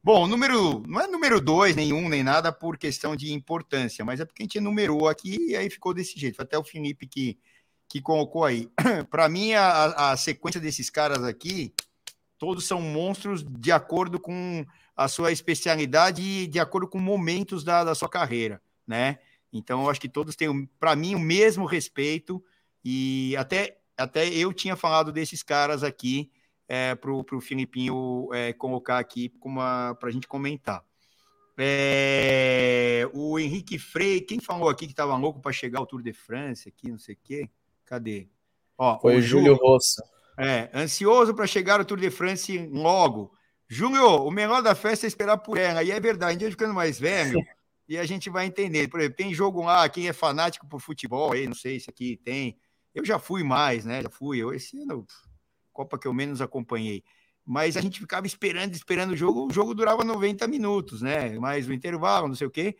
Bom, número, não é número dois, nenhum, nem nada por questão de importância, mas é porque a gente numerou aqui e aí ficou desse jeito. Até o Felipe que, que colocou aí. Para mim, a, a sequência desses caras aqui, todos são monstros de acordo com a sua especialidade e de acordo com momentos da, da sua carreira, né? Então, eu acho que todos têm, para mim, o mesmo respeito e até até eu tinha falado desses caras aqui é, para o Filipinho é, colocar aqui para a gente comentar. É, o Henrique Frei, quem falou aqui que estava louco para chegar ao Tour de France aqui, não sei o quê? Cadê? Ó, Foi o Júlio Rosso. É, ansioso para chegar ao Tour de France logo. Júlio, o melhor da festa é esperar por ela. E é verdade, a gente vai ficando mais velho e a gente vai entender. Por exemplo, tem jogo lá, quem é fanático por futebol aí, não sei se aqui tem eu já fui mais, né? Já fui. Eu, esse ano, Copa que eu menos acompanhei. Mas a gente ficava esperando, esperando o jogo. O jogo durava 90 minutos, né? Mais o intervalo, não sei o quê.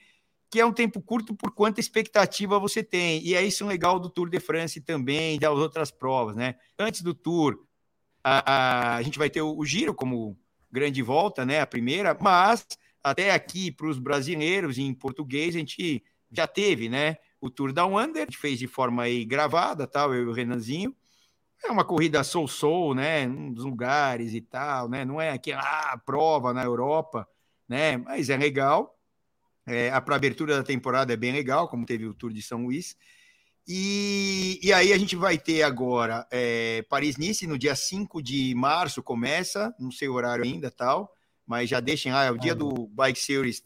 Que é um tempo curto por quanta expectativa você tem. E é isso legal do Tour de France também, das outras provas, né? Antes do Tour, a, a, a gente vai ter o, o giro como grande volta, né? A primeira, mas até aqui para os brasileiros em português a gente já teve, né? o Tour da Wander, a gente fez de forma aí gravada, tal, eu e o Renanzinho. É uma corrida soul-soul, né? Nos lugares e tal, né? Não é aquela ah, prova na Europa, né? Mas é legal. É, a abertura da temporada é bem legal, como teve o Tour de São Luís. E, e aí a gente vai ter agora é, Paris-Nice no dia 5 de março, começa, não sei o horário ainda, tal, mas já deixem lá, é o dia do Bike Series,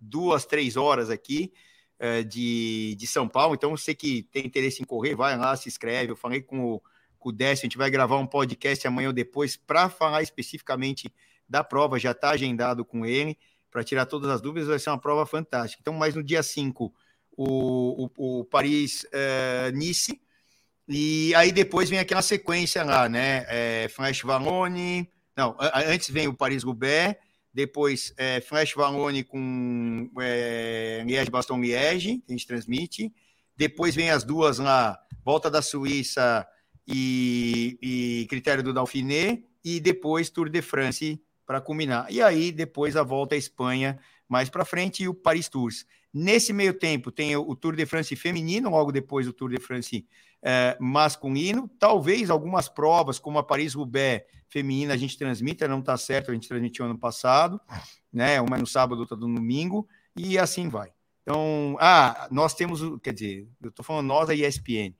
duas, três horas aqui. É, de, de São Paulo. Então, você que tem interesse em correr, vai lá, se inscreve. Eu falei com o, Décio, a gente vai gravar um podcast amanhã ou depois para falar especificamente da prova, já está agendado com ele, para tirar todas as dúvidas, vai ser uma prova fantástica. Então, mais no dia 5, o, o, o Paris-Nice, uh, e aí depois vem aquela sequência lá, né? É, Flash Valone, não, antes vem o Paris-Roubaix, depois é, Flash Valone com é, Baston Liège, que a gente transmite, depois vem as duas lá, Volta da Suíça e, e Critério do Dauphiné, e depois Tour de France para culminar. E aí depois a volta à Espanha mais para frente e o Paris Tours. Nesse meio tempo tem o Tour de France feminino, logo depois o Tour de France é, masculino. Talvez algumas provas, como a Paris-Roubaix feminina, a gente transmita, não está certo, a gente transmitiu ano passado, né? Uma é no sábado, outra no domingo, e assim vai. Então, ah, nós temos, quer dizer, eu estou falando nós, a ESPN,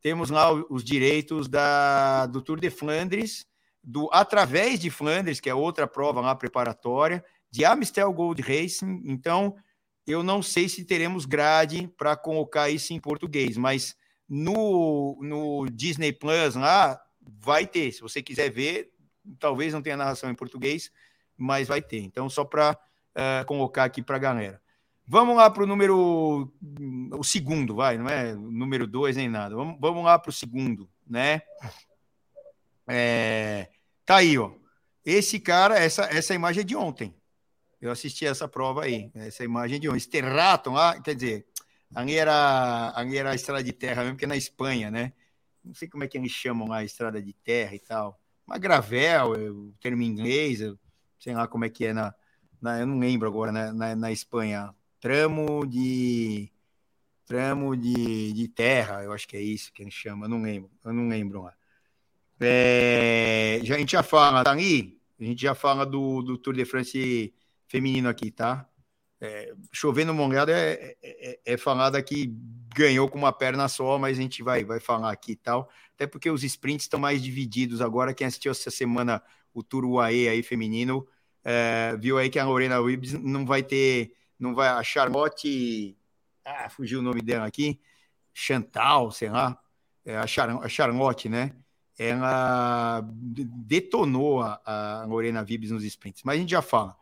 temos lá os direitos da, do Tour de Flandres, do Através de Flandres, que é outra prova lá preparatória, de Amstel Gold Racing. Então, eu não sei se teremos grade para colocar isso em português, mas no, no Disney Plus lá vai ter. Se você quiser ver, talvez não tenha narração em português, mas vai ter. Então, só para uh, eh, colocar aqui para a galera. Vamos lá para o número. O segundo, vai, não é número dois nem nada. Vamos, vamos lá para o segundo, né? É, tá aí, ó. Esse cara, essa, essa imagem é de ontem. Eu assisti essa prova aí, essa imagem de ontem. Sterraton lá, quer dizer, ali era, ali era a estrada de terra mesmo, que é na Espanha, né? Não sei como é que eles chamam lá a estrada de terra e tal. Uma gravel, o termo em inglês, sei lá como é que é na, na eu não lembro agora, né? na, na Espanha. Tramo de tramo de, de terra, eu acho que é isso que eles chamam, eu não lembro, eu não lembro lá. É, já, a gente já fala, tá? A gente já fala do, do Tour de France feminino aqui, tá? É, chover no Monreal é, é, é falada que ganhou com uma perna só, mas a gente vai, vai falar aqui e tal. Até porque os sprints estão mais divididos agora. Quem assistiu essa semana o Tour UAE aí feminino, é, viu aí que a Lorena Wibbs não vai ter, não vai, a Charlotte, ah, fugiu o nome dela aqui, Chantal, sei lá, é a, Char, a Charlotte, né? Ela detonou a, a Lorena Wibbs nos sprints, mas a gente já fala.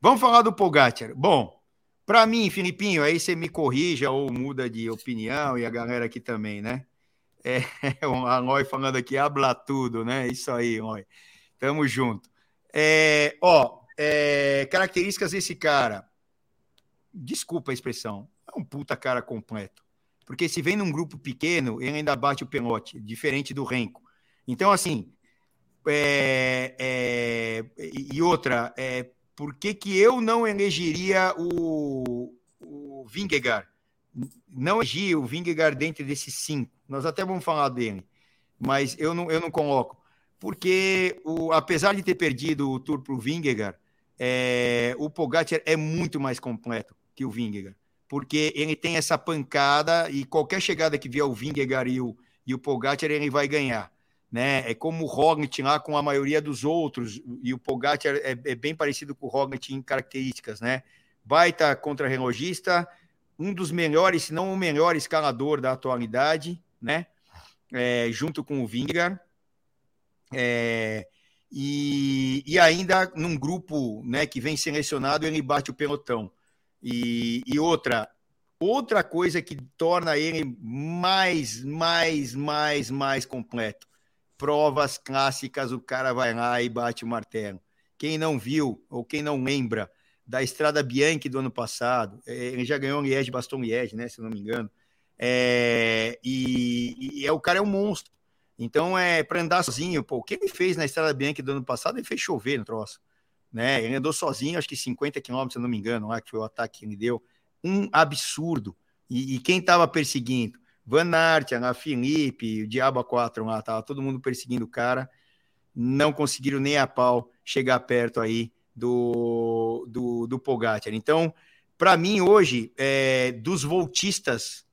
Vamos falar do Pogacar. Bom, Para mim, Filipinho, aí você me corrija ou muda de opinião e a galera aqui também, né? É, o Aloy falando aqui, habla tudo, né? Isso aí, Aloy. Tamo junto. É, ó, é, características desse cara. Desculpa a expressão. É um puta cara completo. Porque se vem num grupo pequeno, ele ainda bate o pelote, diferente do Renko. Então, assim, é, é, e outra, é, por que, que eu não elegeria o, o Vingegaard? Não elegi o Vingegaard dentro desses cinco. Nós até vamos falar dele, mas eu não, eu não coloco. Porque, o, apesar de ter perdido o Tour para o Vingegaard, é, o Pogacar é muito mais completo que o Vingegaard. Porque ele tem essa pancada e qualquer chegada que vier o Vingegaard e o, e o Pogacar, ele vai ganhar né? É como o Roglic lá com a maioria dos outros, e o Pogacar é, é bem parecido com o Roglic em características, né? Baita contra-relogista, um dos melhores, se não o melhor escalador da atualidade, né? É, junto com o Vingar. É, e, e, ainda num grupo né, que vem selecionado, ele bate o pelotão. E, e outra, outra coisa que torna ele mais, mais, mais, mais completo provas clássicas, o cara vai lá e bate o martelo. Quem não viu ou quem não lembra da Estrada Bianchi do ano passado, é, ele já ganhou Liège, Baston Liège, né, se não me engano. É, e, e é, o cara é um monstro. Então é para andar sozinho, pô, o que ele fez na Estrada Bianchi do ano passado, ele fez chover no troço. Né? Ele andou sozinho, acho que 50 quilômetros, se não me engano, lá que foi o ataque que ele deu. Um absurdo. E, e quem estava perseguindo? Van Aert, Ana Felipe, o Diabo 4 lá, tava todo mundo perseguindo o cara. Não conseguiram nem a pau chegar perto aí do, do, do Pogacar. Então, para mim, hoje, é, dos voltistas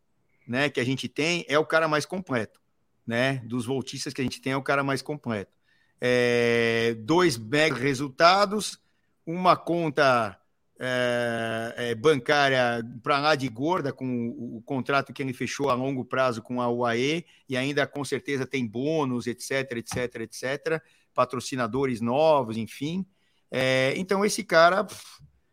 né, que a gente tem, é o cara mais completo. Né? Dos voltistas que a gente tem, é o cara mais completo. É, dois mega resultados, uma conta é, é, bancária para lá de gorda, com o, o, contrato que ele fechou a longo prazo com a UAE, e ainda com certeza tem bônus, etc, etc, etc, patrocinadores novos, enfim. É, então, esse cara,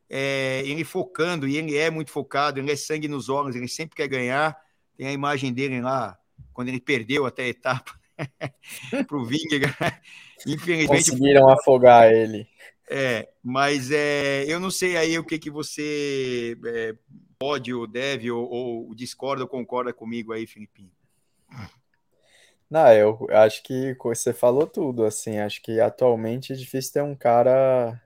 é, ele focando, e ele é muito focado, ele é sangue nos olhos, ele sempre quer ganhar. Tem a imagem dele lá, quando ele perdeu até a etapa para o Vingegaard. Infelizmente. Conseguiram afogar ele. É, mas é, eu não sei aí o que, que você é, pode ou deve ou, ou discorda ou concorda comigo aí, Filipinho. Não, eu acho que você falou tudo, assim, acho que atualmente é difícil ter um cara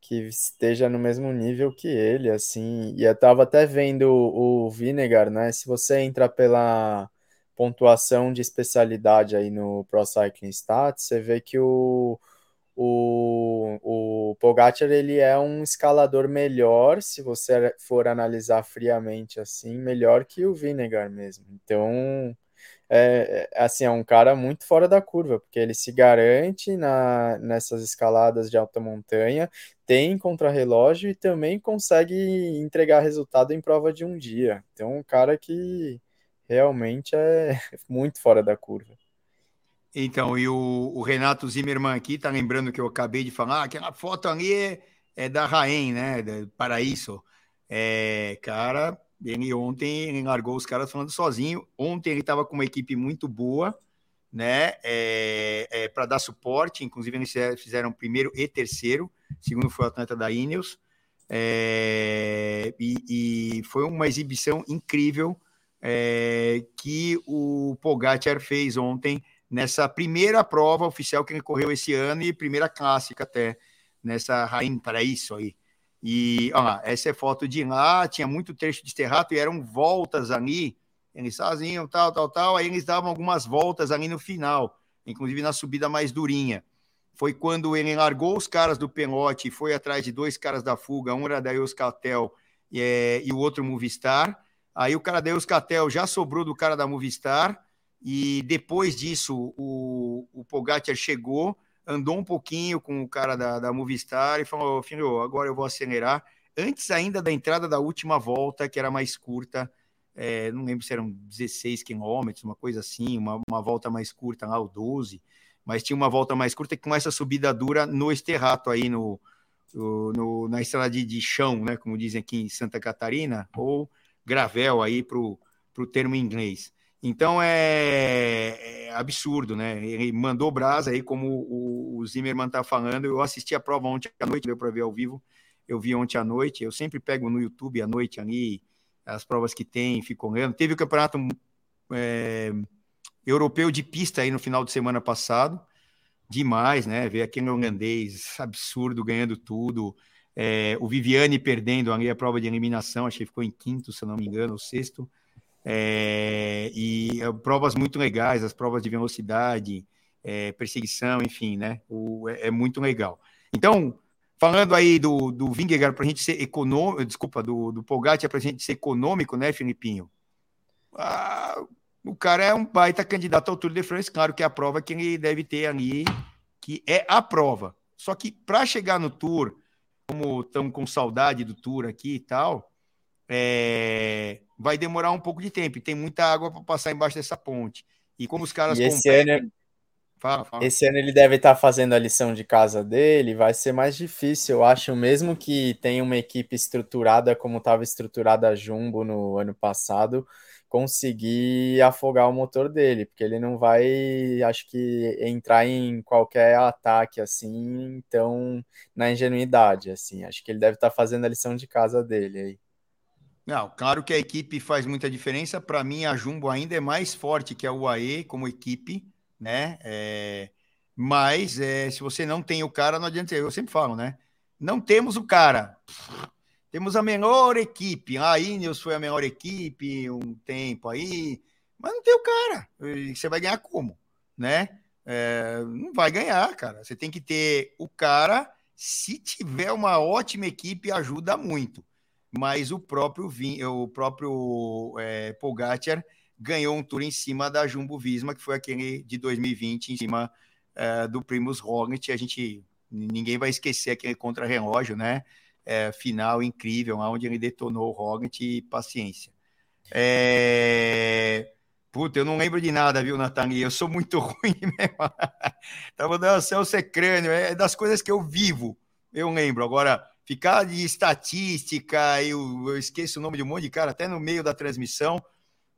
que esteja no mesmo nível que ele, assim, e eu tava até vendo o, o Vinegar, né, se você entra pela pontuação de especialidade aí no Pro Cycling Stats, você vê que o, o, o Pogacar ele é um escalador melhor, se você for analisar friamente assim, melhor que o Vinegar mesmo. Então, é, é, assim, é um cara muito fora da curva, porque ele se garante na, nessas escaladas de alta montanha, tem contrarrelógio e também consegue entregar resultado em prova de um dia. Então, um cara que realmente é muito fora da curva. Então, e o, o, Renato Zimmermann aqui tá lembrando que eu acabei de falar, ah, aquela foto ali é, é da Raem, né? Da Paraíso. É, cara, ele ontem ele largou os caras falando sozinho. Ontem ele estava com uma equipe muito boa, né? É, é, para dar suporte. Inclusive, eles fizeram primeiro e terceiro. Segundo foi o atleta da Ineos. É, e, e, foi uma exibição incrível é, que o Pogacar fez ontem nessa primeira prova oficial que ele correu esse ano e primeira clássica até, nessa Rainha Paraíso aí. E, ó lá, essa é foto de lá, tinha muito trecho de terrato e eram voltas ali, eles faziam tal, tal, tal, aí eles davam algumas voltas ali no final, inclusive na subida mais durinha. Foi quando ele largou os caras do pelote e foi atrás de dois caras da fuga, um era da Euskaltel e, é, e o outro Movistar. Aí o cara da Euskaltel já sobrou do cara da Movistar, e depois disso, o, o Pogacar chegou, andou um pouquinho com o cara da, da Movistar e falou: Filho, agora eu vou acelerar. Antes ainda da entrada da última volta, que era mais curta, é, não lembro se eram 16 quilômetros, uma coisa assim, uma, uma volta mais curta lá, o 12, mas tinha uma volta mais curta com essa subida dura no Esterrato aí no, no, na estrada de, de, chão, né, como dizem aqui em Santa Catarina, ou gravel aí para o termo em inglês. Então é, é, absurdo, né? Ele mandou brasa aí, como o, o Zimmermann está falando. Eu assisti a prova ontem à noite, deu para ver ao vivo. Eu vi ontem à noite. Eu sempre pego no YouTube à noite ali as provas que tem, fico olhando. Teve o campeonato é, europeu de pista aí no final de semana passado. Demais, né? Ver aquele holandês absurdo ganhando tudo. É, o Viviane perdendo ali a prova de eliminação, acho que ficou em quinto, se não me engano, ou sexto. É, e é, provas muito legais, as provas de velocidade, é, perseguição, enfim, né? O, é, é, muito legal. Então, falando aí do, do Vingegaard para a gente ser econômico, desculpa, do, do Pogacar para a gente ser econômico, né, Filipinho? Ah, o cara é um baita candidato ao Tour de France, claro que é a prova que ele deve ter ali, que é a prova. Só que para chegar no Tour, como estamos com saudade do Tour aqui e tal, é, vai demorar um pouco de tempo. E tem muita água para passar embaixo dessa ponte. E como os caras e esse competem... ano, fala, fala. Esse ano ele deve estar tá fazendo a lição de casa dele, vai ser mais difícil, eu acho, mesmo que tenha uma equipe estruturada como estava estruturada a Jumbo no ano passado, conseguir afogar o motor dele, porque ele não vai, acho que, entrar em qualquer ataque assim, então, na ingenuidade, assim. Acho que ele deve estar tá fazendo a lição de casa dele aí. Não, claro que a equipe faz muita diferença. Para mim, a Jumbo ainda é mais forte que a UAE como equipe, né? É... Mas é, se você não tem o cara, não adianta. Eu sempre falo, né? Não temos o cara. Temos a menor equipe. A Ineos foi a menor equipe um tempo aí, mas não tem o cara. Você vai ganhar como, né? É, não vai ganhar, cara. Você tem que ter o cara. Se tiver uma ótima equipe, ajuda muito mas o próprio, o próprio é, Pogacar ganhou um tour em cima da Jumbo Visma, que foi aquele de 2020, em cima é, do Primus Roglic. A gente, ninguém vai esquecer aquele contra-relógio, né? É, final incrível, onde ele detonou o Roglic e paciência. É... Puta, eu não lembro de nada, viu, Nathalie? Eu sou muito ruim mesmo. Tava dando céu crânio, é das coisas que eu vivo, eu lembro. Agora, ficar de estatística, eu, eu esqueço o nome de um monte de cara, até no meio da transmissão,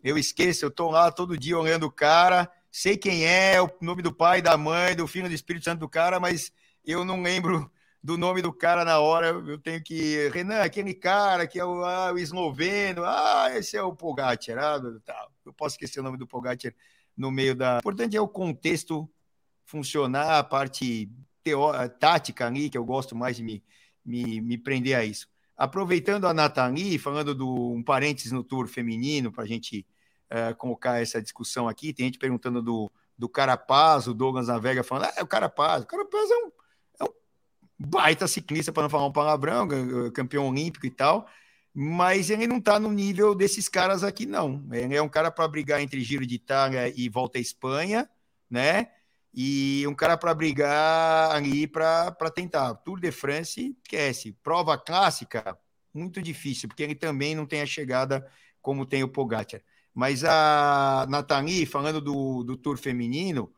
eu esqueço, eu tô lá todo dia olhando o cara, sei quem é, o nome do pai, da mãe, do filho, do Espírito Santo do cara, mas eu não lembro do nome do cara na hora, eu tenho que. Renan, aquele cara que é o, ah, o esloveno, ah, esse é o Pogacar, ah, tá. eu posso esquecer o nome do Pogacar no meio da. O importante é o contexto funcionar, a parte teó... tática ali, que eu gosto mais de me, me, me prender a isso. Aproveitando a Nathalie, falando do um parênteses no tour feminino, para a gente uh, colocar essa discussão aqui, tem gente perguntando do, do Carapaz, o Douglas Navega falando, ah, é o Carapaz, o Carapaz é um baita ciclista, para não falar um palavrão, campeão olímpico e tal, mas ele não está no nível desses caras aqui, não. Ele é um cara para brigar entre Giro de Itália e Volta à Espanha, né? e um cara para brigar ali para tentar. Tour de France, esquece. Prova clássica, muito difícil, porque ele também não tem a chegada como tem o Pogacar. Mas a Nathalie, falando do, do Tour feminino,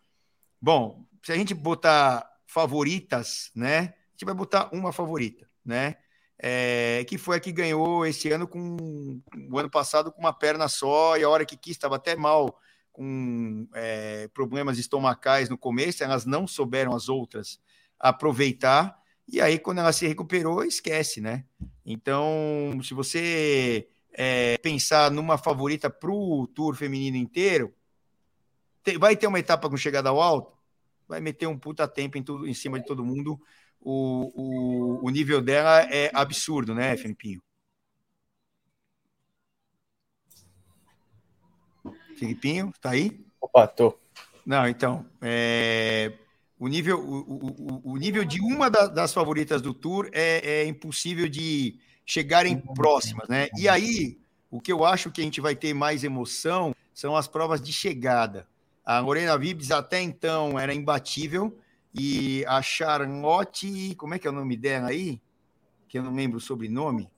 bom, se a gente botar favoritas, né? Gente vai botar uma favorita, né? É, que foi a que ganhou esse ano com o ano passado com uma perna só e a hora que quis estava até mal com é, problemas estomacais no começo, elas não souberam as outras aproveitar, e aí quando ela se recuperou, esquece, né? Então, se você é, pensar numa favorita para o Tour feminino inteiro, vai ter uma etapa com chegada ao alto, vai meter um puta tempo em, tudo, em cima de todo mundo, o, o, o nível dela é absurdo, né, Felipinho? Filipinho, tá aí? Opa, tô. Não, então, é, o, nível, o, o, o, nível de uma da, das favoritas do Tour é, é impossível de chegarem próximas, né? E aí, o que eu acho que a gente vai ter mais emoção são as provas de chegada. A Morena Vibes até então era imbatível e a Charlotte, como é que é o nome dela aí? Que eu não lembro o sobrenome.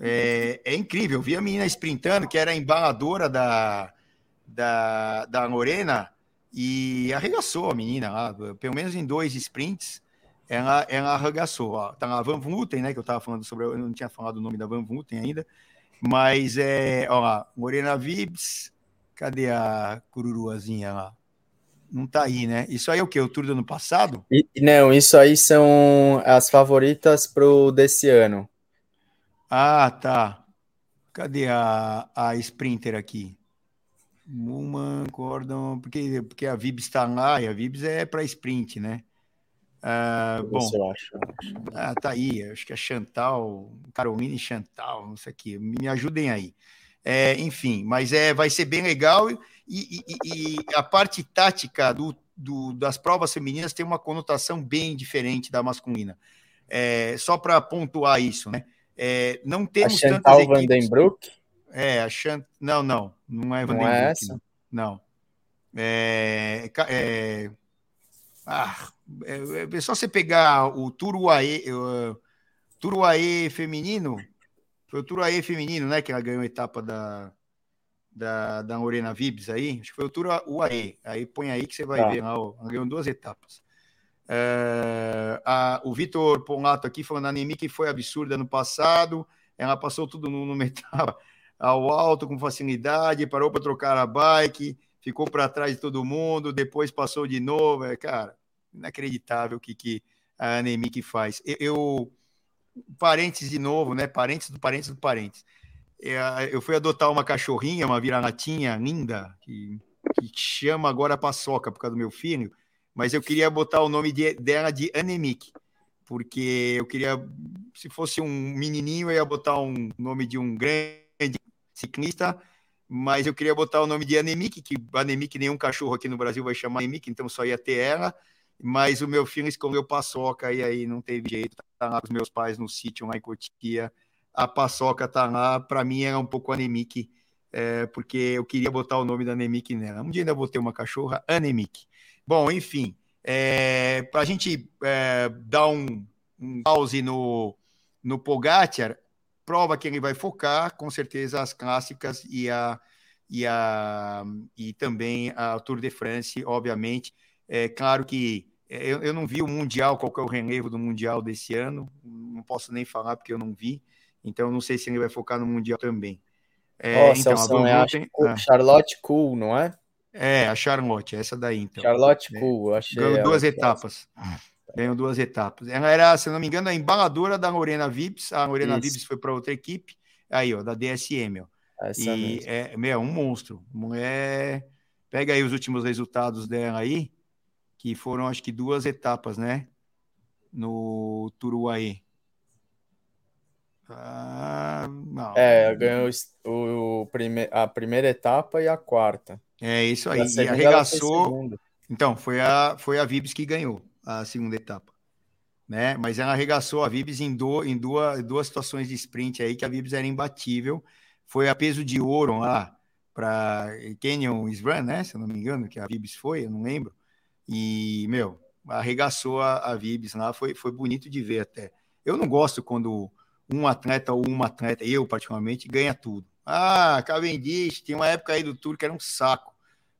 É, é incrível, vi a menina sprintando, que era a embaladora da, da, da Lorena e arregaçou a menina lá, pelo menos em dois sprints. ela, ela arregaçou. Ó. Tá na Van Vluten, né? Que eu estava falando sobre. Eu não tinha falado o nome da Van Vluten ainda. Mas é. Ó lá, Morena Vibs. Cadê a cururuazinha lá? Não tá aí, né? Isso aí é o que? O tour do ano passado? E, não, isso aí são as favoritas pro desse ano. Ah, tá. Cadê a, a Sprinter aqui? Muman, Gordon, porque, porque a Vibs está lá e a Vibs é para sprint, né? Ah, bom, eu acho. Ah, tá aí, acho que é Chantal, Caroline Chantal, não sei aqui, me ajudem aí. É, enfim, mas é, vai ser bem legal e, e, e a parte tática do, do, das provas femininas tem uma conotação bem diferente da masculina. É, só para pontuar isso, né? É, não temos a Chantal tantas equipes... Vandenbroek? É, a Chant... Não, não, não é Vandenbroek. Não é essa? Não. É, é, ah, é, é, só você pegar o Turuaê, o Turuaê feminino, foi o Turuaê feminino, né, que ela ganhou a etapa da, da, da Morena Vibes aí, acho que foi o Turuaê, aí põe aí que você vai tá. ver, ela ganhou duas etapas. É, a, o Vitor Ponlato aqui falando a Nemi que foi absurda no passado, ela passou tudo no, metal ao alto com facilidade, parou para trocar a bike, ficou para trás de todo mundo, depois passou de novo, é, cara, inacreditável o que, que a Anemic faz. Eu, eu, parênteses de novo, né? Parênteses do parênteses do parênteses. É, eu fui adotar uma cachorrinha, uma vira-latinha linda, que, que chama agora Paçoca por causa do meu filho, mas eu queria botar o nome de, dela de Anemic, porque eu queria, se fosse um menininho, eu ia botar um nome de um grande ciclista, mas eu queria botar o nome de Anemic, que Anemic nenhum cachorro aqui no Brasil vai chamar Anemic, então só ia ter ela mas o meu filho escolheu paçoca e aí não teve jeito, tá lá com os meus pais no sítio lá em Cotia, a paçoca tá lá, para mim era um pouco anemic, é, porque eu queria botar o nome da anemic nela. Um dia ainda vou ter uma cachorra anemic. Bom, enfim, é, para a gente é, dar um, um pause no, no Pogacar, prova que ele vai focar, com certeza, as clássicas e, a, e, a, e também a Tour de France, obviamente, é claro que é, eu, eu não vi o Mundial, qual é o relevo do Mundial desse ano, não posso nem falar porque eu não vi, então não sei se ele vai focar no Mundial também. É, oh, então, a tem... ah. Charlotte Cool, não é? É, a Charlotte, essa daí então. Charlotte é. Cool, achei. Ganhou duas etapas. Ganhou duas etapas. Ela era, se não me engano, a embaladora da Lorena Vips. A Lorena Isso. Vips foi para outra equipe, aí, ó, da DSM, ó. Essa e mesmo. é, meu, um monstro. Mulher. Pega aí os últimos resultados dela aí que foram acho que duas etapas, né? No Turuaí. Ah, não. É, ganhou o, o prime, a primeira etapa e a quarta. É isso aí. E, arregaçou. Então, foi a, foi a Vibes que ganhou a segunda etapa. Né? Mas ela arregaçou a Vibes em, do, em duas, duas situações de sprint aí que a Vibes era imbatível. Foi a peso de ouro lá para Canyon Run, né? Se eu não me engano, que a Vibes foi, eu não lembro. E, meu, arregaçou a, a Vibes lá, foi, foi bonito de ver até. Eu não gosto quando um atleta ou uma atleta, eu particularmente, ganha tudo. Ah, Cavendish, tem uma época aí do Tour que era um saco.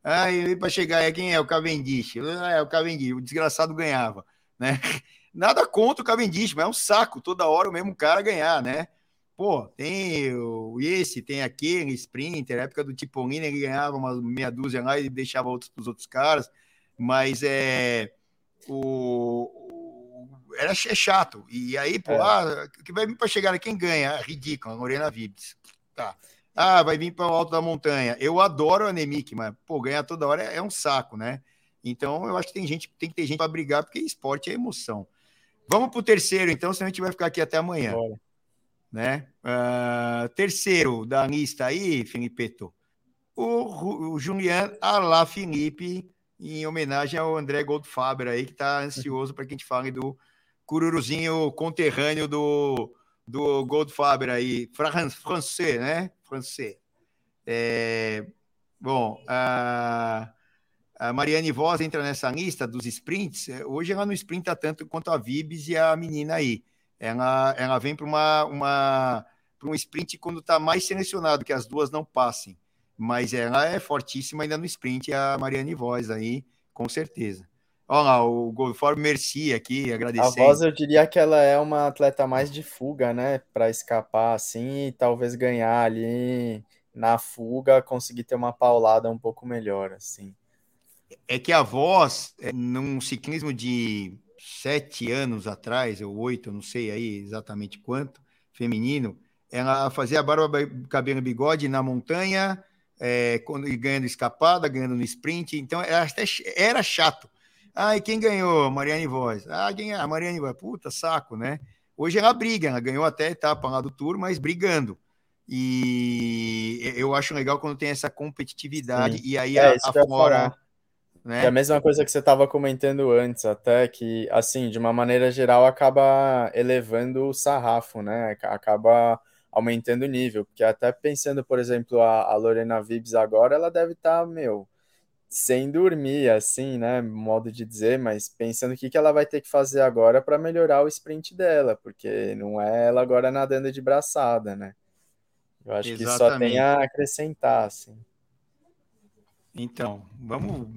Ah, para chegar aí, quem é o Cavendish? Ah, é o Cavendish, o desgraçado ganhava, né? Nada contra o Cavendish, mas é um saco toda hora o mesmo cara ganhar, né? Pô, tem o esse, tem aquele, Sprinter, época do Tipolini ele ganhava uma meia dúzia lá e deixava outros para os outros caras mas é o, o era é chato. E aí, pô, é. ah, que vai vir para chegar quem ganha? Ah, ridículo, a Morena Vibes. Tá. Ah, vai vir para o alto da montanha. Eu adoro a Anemic, mas pô, ganhar toda hora é, é, um saco, né? Então, eu acho que tem gente, tem que ter gente para brigar, porque esporte é emoção. Vamos para o terceiro, então, senão a gente vai ficar aqui até amanhã. Bora. Né? Uh, terceiro da lista aí, Felipe o, o Julian Alaphilippe em homenagem ao André Goldfaber aí, que está ansioso para que a gente fale do cururuzinho conterrâneo do, do Goldfaber aí, francês, né? Francês. É, bom, a, a Mariane Voz entra nessa lista dos sprints. Hoje ela não sprinta tanto quanto a Vibes e a menina aí. Ela, ela vem para uma, uma, um sprint quando está mais selecionado, que as duas não passem mas ela é fortíssima ainda no sprint, a Mariane Voz aí, com certeza. Olha lá, o Goldform Merci aqui, agradecendo. A voz, eu diria que ela é uma atleta mais de fuga, né? Para escapar assim e talvez ganhar ali na fuga, conseguir ter uma paulada um pouco melhor, assim. É que a voz, é, num ciclismo de sete anos atrás, ou oito, não sei aí exatamente quanto, feminino, ela fazia a barba, cabelo bigode na montanha, é, quando, ganhando escapada, ganhando no sprint, então era, até, era chato. Ah, e quem ganhou? Mariane Voz. Ah, quem é? Mariane Voz. Puta, saco, né? Hoje ela briga, ela ganhou até a etapa lá do Tour, mas brigando. E eu acho legal quando tem essa competitividade Sim. e aí é, afora. Né? É a mesma coisa que você estava comentando antes, até que, assim, de uma maneira geral, acaba elevando o sarrafo, né? Acaba aumentando o nível. Porque até pensando, por exemplo, a, a Lorena Vibbs agora, ela deve estar, tá, meu, sem dormir, assim, né? Modo de dizer, mas pensando o que, que ela vai ter que fazer agora para melhorar o sprint dela, porque não é ela agora nadando de braçada, né? Eu acho Exatamente. que só tem a acrescentar, assim. Então, vamos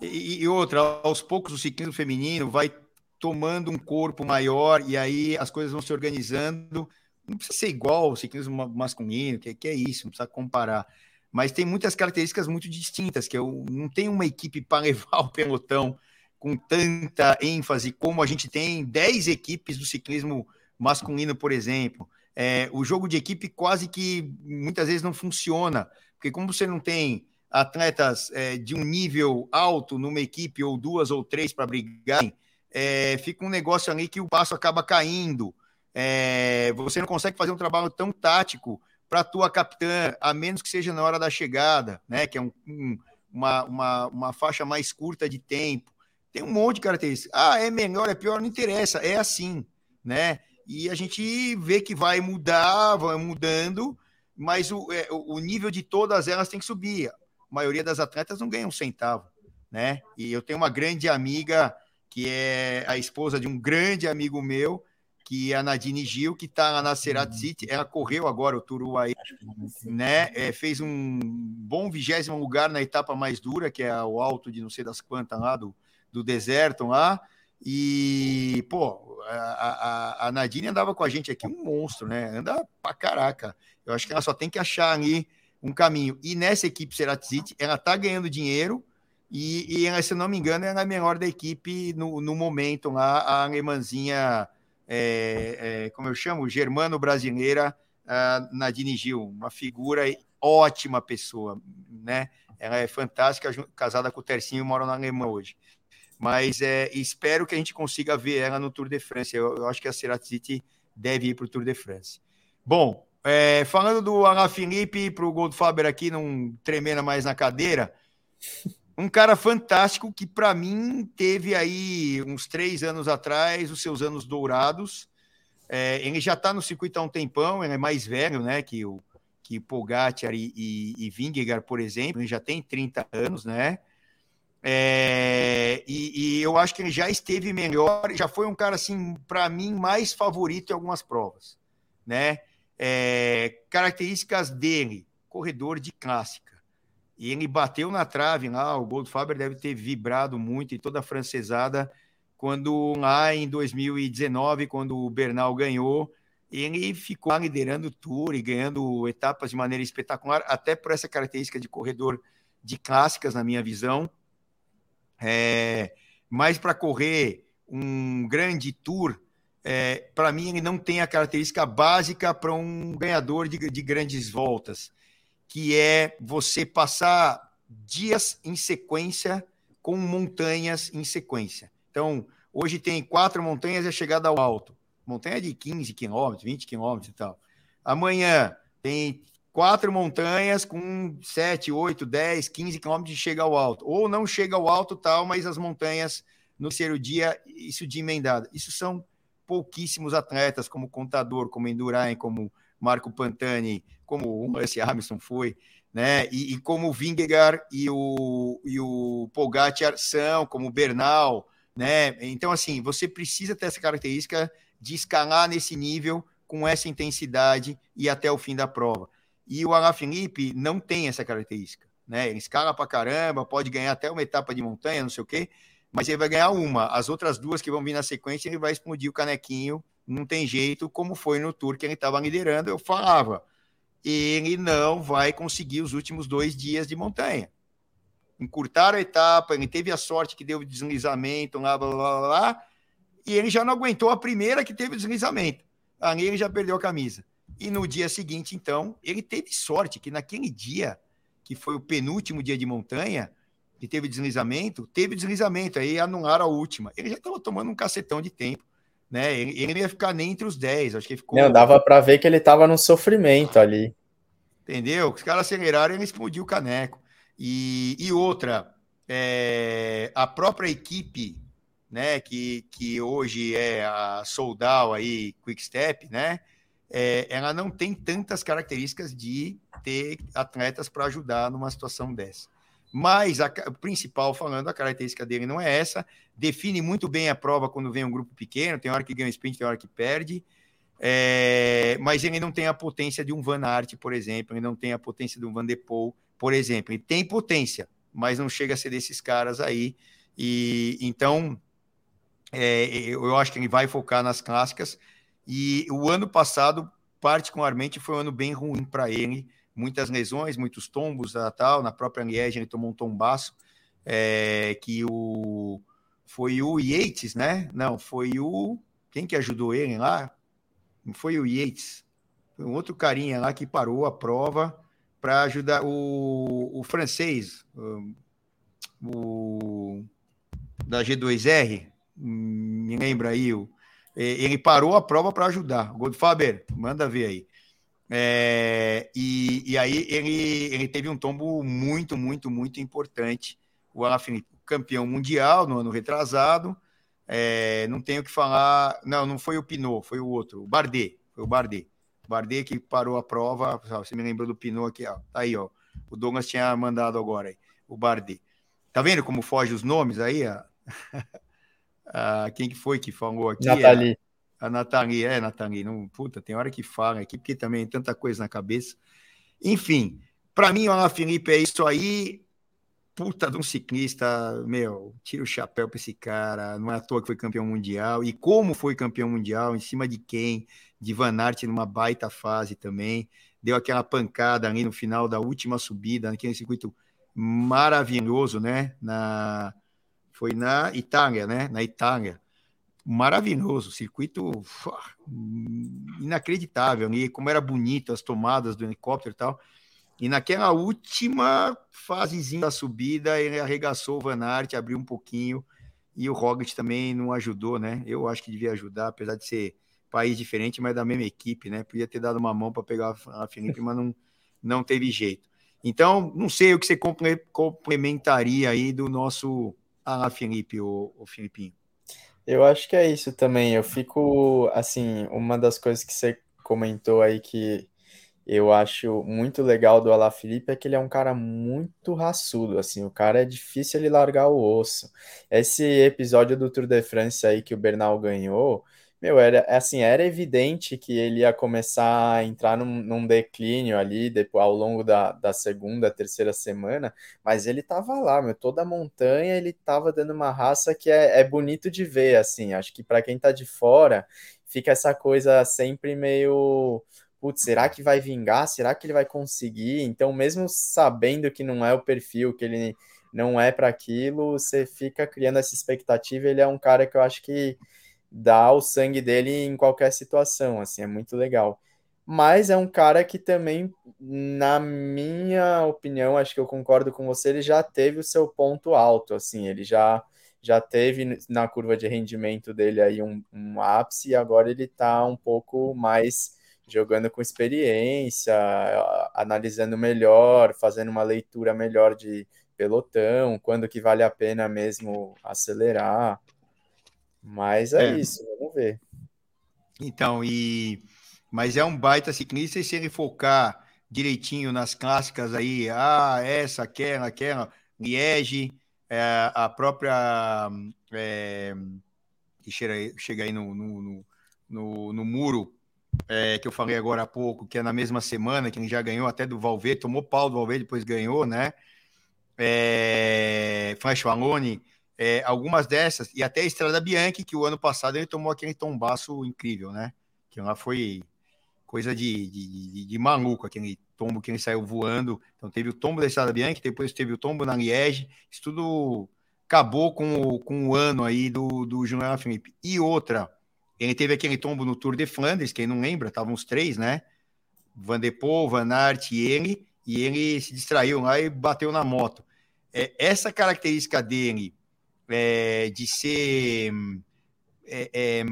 e, e, outra, aos poucos o ciclismo feminino vai tomando um corpo maior e aí as coisas vão se organizando. Não precisa ser igual ao ciclismo masculino, que, que é isso, não precisa comparar. Mas tem muitas características muito distintas, que eu não tenho uma equipe para levar o pelotão com tanta ênfase como a gente tem 10 equipes do ciclismo masculino, por exemplo. É, o jogo de equipe quase que muitas vezes não funciona, porque como você não tem atletas é, de um nível alto numa equipe, ou duas ou três para brigarem, é, fica um negócio ali que o passo acaba caindo. É, você não consegue fazer um trabalho tão tático para a tua capitã, a menos que seja na hora da chegada, né? Que é um, um, uma, uma, uma faixa mais curta de tempo. Tem um monte de características. Ah, é melhor, é pior, não interessa, é assim, né? E a gente vê que vai mudar, vai mudando, mas o, é, o nível de todas elas tem que subir a maioria das atletas não ganha um centavo, né? E eu tenho uma grande amiga que é a esposa de um grande amigo meu, que a Nadine Gil, que está lá na Cerat uhum. City. Ela correu agora o Turuai, né? É, fez um bom vigésimo lugar na etapa mais dura, que é o alto de não sei das quantas lá do, do deserto lá. E, pô, a, a, a Nadine andava com a gente aqui, um monstro, né? Anda pra caraca. Eu acho que ela só tem que achar ali um caminho. E nessa equipe City, ela está ganhando dinheiro e, e, se eu não me engano, é a melhor da equipe no, no momento lá, a alemãzinha, é, é, como eu chamo, germano-brasileira, Nadine Gil, uma figura ótima pessoa, né? Ela é fantástica, casada com o Tercinho, mora na Alemanha hoje. Mas é, espero que a gente consiga ver ela no Tour de France. Eu, eu acho que a City deve ir para o Tour de France. Bom, é, falando do Alain Felipe, para o Goldfaber aqui não tremendo mais na cadeira, um cara fantástico que, para mim, teve aí uns três anos atrás os seus anos dourados. É, ele já está no circuito há um tempão, ele é mais velho né, que o que Pogacar e, e, e Vingegaard, por exemplo, ele já tem 30 anos, né? É, e, e, eu acho que ele já esteve melhor, já foi um cara, assim, para mim, mais favorito em algumas provas, né? É, características dele, corredor de clássica. E ele bateu na trave lá, o gol do Faber deve ter vibrado muito e toda a francesada quando lá em 2019, quando o Bernal ganhou, ele ficou liderando o Tour e ganhando etapas de maneira espetacular, até por essa característica de corredor de clássicas, na minha visão. É, mas para correr um grande Tour, é, para mim, ele não tem a característica básica para um ganhador de, de grandes voltas, que é você passar dias em sequência com montanhas em sequência. Então, hoje tem quatro montanhas e a chegada ao alto. Montanha de 15 quilômetros, 20 quilômetros e tal. Amanhã tem quatro montanhas com 7, 8, 10, 15 quilômetros de chega ao alto. Ou não chega ao alto tal, mas as montanhas no terceiro dia, isso de emendada. Isso são pouquíssimos atletas, como Contador, como Endurain, como Marco Pantani, como o Lance Armstrong foi, né? E, e, como o Vingegaard e o, e o Pogacar são, como o Bernal, né? Então, assim, você precisa ter essa característica de escalar nesse nível com essa intensidade e até o fim da prova. E o Alaphilippe não tem essa característica, né? Ele escala para caramba, pode ganhar até uma etapa de montanha, não sei o quê, mas ele vai ganhar uma. As outras duas que vão vir na sequência, ele vai explodir o canequinho, não tem jeito, como foi no tour que ele estava liderando, eu falava. Ele não vai conseguir os últimos dois dias de montanha. Encurtaram a etapa, ele teve a sorte que deu deslizamento, lá, blá, blá, blá, blá e ele já não aguentou a primeira que teve deslizamento. Ali ele já perdeu a camisa. E no dia seguinte, então, ele teve sorte que naquele dia, que foi o penúltimo dia de montanha, que teve deslizamento, teve deslizamento, aí anularam a última. Ele já estava tomando um cacetão de tempo, né? Ele, ele não ia ficar nem entre os 10, acho que ficou. Não, dava para ver que ele estava no sofrimento ali. Entendeu? Os caras aceleraram e ele explodiu o caneco. E, e outra, é, a própria equipe, né, que, que hoje é a Soldal aí, Quick Step, né? É, ela não tem tantas características de ter atletas para ajudar numa situação dessa. Mas a, principal, falando, a característica dele não é essa. Define muito bem a prova quando vem um grupo pequeno, tem hora que ganha sprint, tem hora que perde. É, mas ele não tem a potência de um Van Aert, por exemplo, ele não tem a potência de um Van de Poel, por exemplo. Ele tem potência, mas não chega a ser desses caras aí. E então é, eu acho que ele vai focar nas clássicas. E o ano passado, particularmente, foi um ano bem ruim para ele muitas lesões, muitos tombos, tal. Na própria Liege ele tomou um tombaço, é, que o foi o Yates, né? Não, foi o quem que ajudou ele lá? Não foi o Yates, foi um outro carinha lá que parou a prova para ajudar o, o francês, o, o da G2R, me lembra aí, o, ele parou a prova para ajudar. O Faber, manda ver aí. É, e, e, aí ele, ele teve um tombo muito, muito, muito importante. O Alaphilippe, campeão mundial no ano retrasado. É, não tenho que falar. Não, não foi o Pinot, foi o outro, o Bardet. Foi o Bardet. O Bardet que parou a prova. Você me lembrou do Pinot aqui, ó. Tá aí, ó. O Douglas tinha mandado agora aí, o Bardet. Tá vendo como foge os nomes aí? Ah, quem que foi que falou aqui? Nathalie. A Nathalie, é, Nathalie, não, puta, tem hora que fala aqui, porque também tem tanta coisa na cabeça. Enfim, para mim, o Ana Felipe é isso aí. Puta de um ciclista, meu, tira o chapéu para esse cara, não é à toa que foi campeão mundial. E como foi campeão mundial, em cima de quem? De Van Aert numa baita fase também. Deu aquela pancada ali no final da última subida, naquele circuito maravilhoso, né? Na, foi na Itália, né? Na Itália maravilhoso, circuito inacreditável, e como era bonito as tomadas do helicóptero e tal. E naquela última fasezinha da subida, ele arregaçou o Van Aert, abriu um pouquinho, e o Roglic também não ajudou, né? Eu acho que devia ajudar, apesar de ser país diferente, mas da mesma equipe, né? Podia ter dado uma mão para pegar a Felipe, mas não, não teve jeito. Então, não sei o que você complementaria aí do nosso Alain Felipe, o, o Filipinho. Eu acho que é isso também. Eu fico, assim, uma das coisas que você comentou aí que eu acho muito legal do Alaphilippe é que ele é um cara muito raçudo, assim, o cara é difícil ele largar o osso. Esse episódio do Tour de France aí que o Bernal ganhou, meu, era assim, era evidente que ele ia começar a entrar num, num declínio ali depois, ao longo da, da segunda, terceira semana, mas ele tava lá, meu, toda a montanha ele tava dando uma raça que é, é bonito de ver, assim, acho que para quem tá de fora, fica essa coisa sempre meio putz, será que vai vingar? Será que ele vai conseguir? Então, mesmo sabendo que não é o perfil, que ele não é para aquilo, você fica criando essa expectativa. Ele é um cara que eu acho que dá o sangue dele em qualquer situação, assim, é muito legal. Mas é um cara que também, na minha opinião, acho que eu concordo com você, ele já teve o seu ponto alto, assim, ele já já teve na curva de rendimento dele aí um, um ápice e agora ele está um pouco mais jogando com experiência, analisando melhor, fazendo uma leitura melhor de pelotão, quando que vale a pena mesmo acelerar. Mas é, é, isso, vamos ver. Então, e mas é um baita ciclista e se ele focar direitinho nas clássicas aí, ah, essa, aquela, aquela, Liege, é, a própria é, que chega, chega aí no, no, no, no muro é, que eu falei agora há pouco, que é na mesma semana, que ele já ganhou até do Valverde, tomou pau do Valverde, depois ganhou, né? É, Flash Valone, É, algumas dessas, e até a Estrada Bianchi, que o ano passado ele tomou aquele tombaço incrível, né? Que lá foi coisa de, de, de, maluco, aquele tombo que ele saiu voando. Então teve o tombo da Estrada Bianchi, depois teve o tombo na Liege. Isso tudo acabou com o, com o ano aí do, do Julian Felipe. E outra, ele teve aquele tombo no Tour de Flandres, quem não lembra, estavam os três, né? Van de Poel, Van Aert e ele, e ele se distraiu lá e bateu na moto. É, essa característica dele é, de ser. É, é,